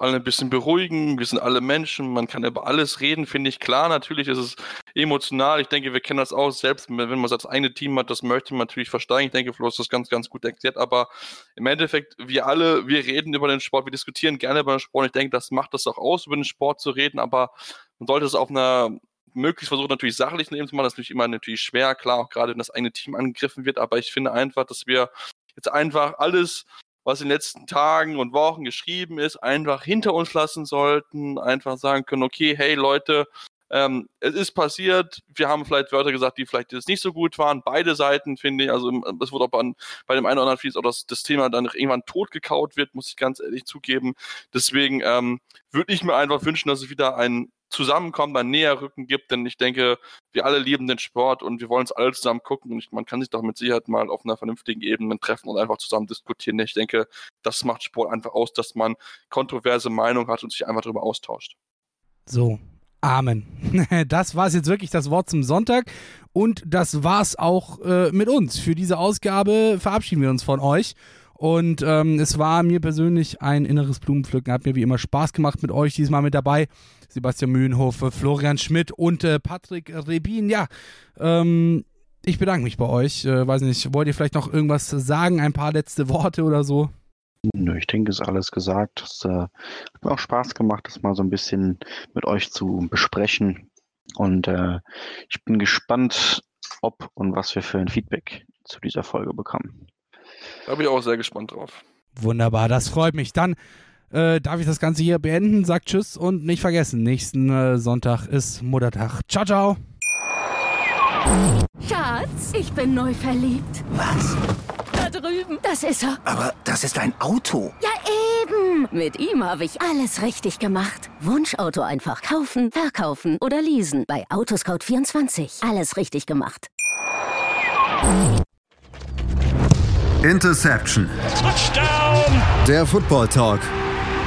alle ein bisschen beruhigen. Wir sind alle Menschen, man kann über alles reden, finde ich klar. Natürlich ist es emotional. Ich denke, wir kennen das auch selbst, wenn man das eigene Team hat, das möchte man natürlich versteigen. Ich denke, Flo ist das ganz, ganz gut erklärt. Aber im Endeffekt, wir alle, wir reden über den Sport, wir diskutieren gerne über den Sport. Ich denke, das macht das auch aus, über den Sport zu reden. Aber man sollte es auf einer möglichst versuchen, natürlich sachlichen Ebene zu machen. Das ist natürlich immer natürlich schwer, klar, auch gerade wenn das eigene Team angegriffen wird. Aber ich finde einfach, dass wir jetzt einfach alles was in den letzten Tagen und Wochen geschrieben ist, einfach hinter uns lassen sollten, einfach sagen können, okay, hey Leute, ähm, es ist passiert, wir haben vielleicht Wörter gesagt, die vielleicht jetzt nicht so gut waren, beide Seiten finde ich, also es wurde auch an, bei dem einen oder anderen fließt auch dass das Thema dann irgendwann totgekaut wird, muss ich ganz ehrlich zugeben. Deswegen ähm, würde ich mir einfach wünschen, dass es wieder ein Zusammenkommen, ein Näherrücken gibt, denn ich denke, wir alle lieben den Sport und wir wollen es alle zusammen gucken und man kann sich doch mit Sicherheit mal auf einer vernünftigen Ebene treffen und einfach zusammen diskutieren. Ich denke, das macht Sport einfach aus, dass man kontroverse Meinungen hat und sich einfach darüber austauscht. So, Amen. Das war es jetzt wirklich das Wort zum Sonntag. Und das war's auch äh, mit uns. Für diese Ausgabe verabschieden wir uns von euch. Und ähm, es war mir persönlich ein inneres Blumenpflücken. Hat mir wie immer Spaß gemacht mit euch diesmal mit dabei. Sebastian Mühlenhofe, Florian Schmidt und äh, Patrick Rebin. Ja, ähm, ich bedanke mich bei euch. Äh, weiß nicht, wollt ihr vielleicht noch irgendwas sagen? Ein paar letzte Worte oder so? Nö, ich denke, es ist alles gesagt. Es äh, hat mir auch Spaß gemacht, das mal so ein bisschen mit euch zu besprechen. Und äh, ich bin gespannt, ob und was wir für ein Feedback zu dieser Folge bekommen. Da bin ich auch sehr gespannt drauf. Wunderbar, das freut mich. Dann äh, darf ich das Ganze hier beenden. Sagt Tschüss und nicht vergessen, nächsten äh, Sonntag ist Muttertag. Ciao, ciao. Schatz, ich bin neu verliebt. Was? Da drüben. Das ist er. Aber das ist ein Auto. Ja, eben. Mit ihm habe ich alles richtig gemacht. Wunschauto einfach kaufen, verkaufen oder leasen. Bei Autoscout24. Alles richtig gemacht. Interception. Touchdown. Der Football Talk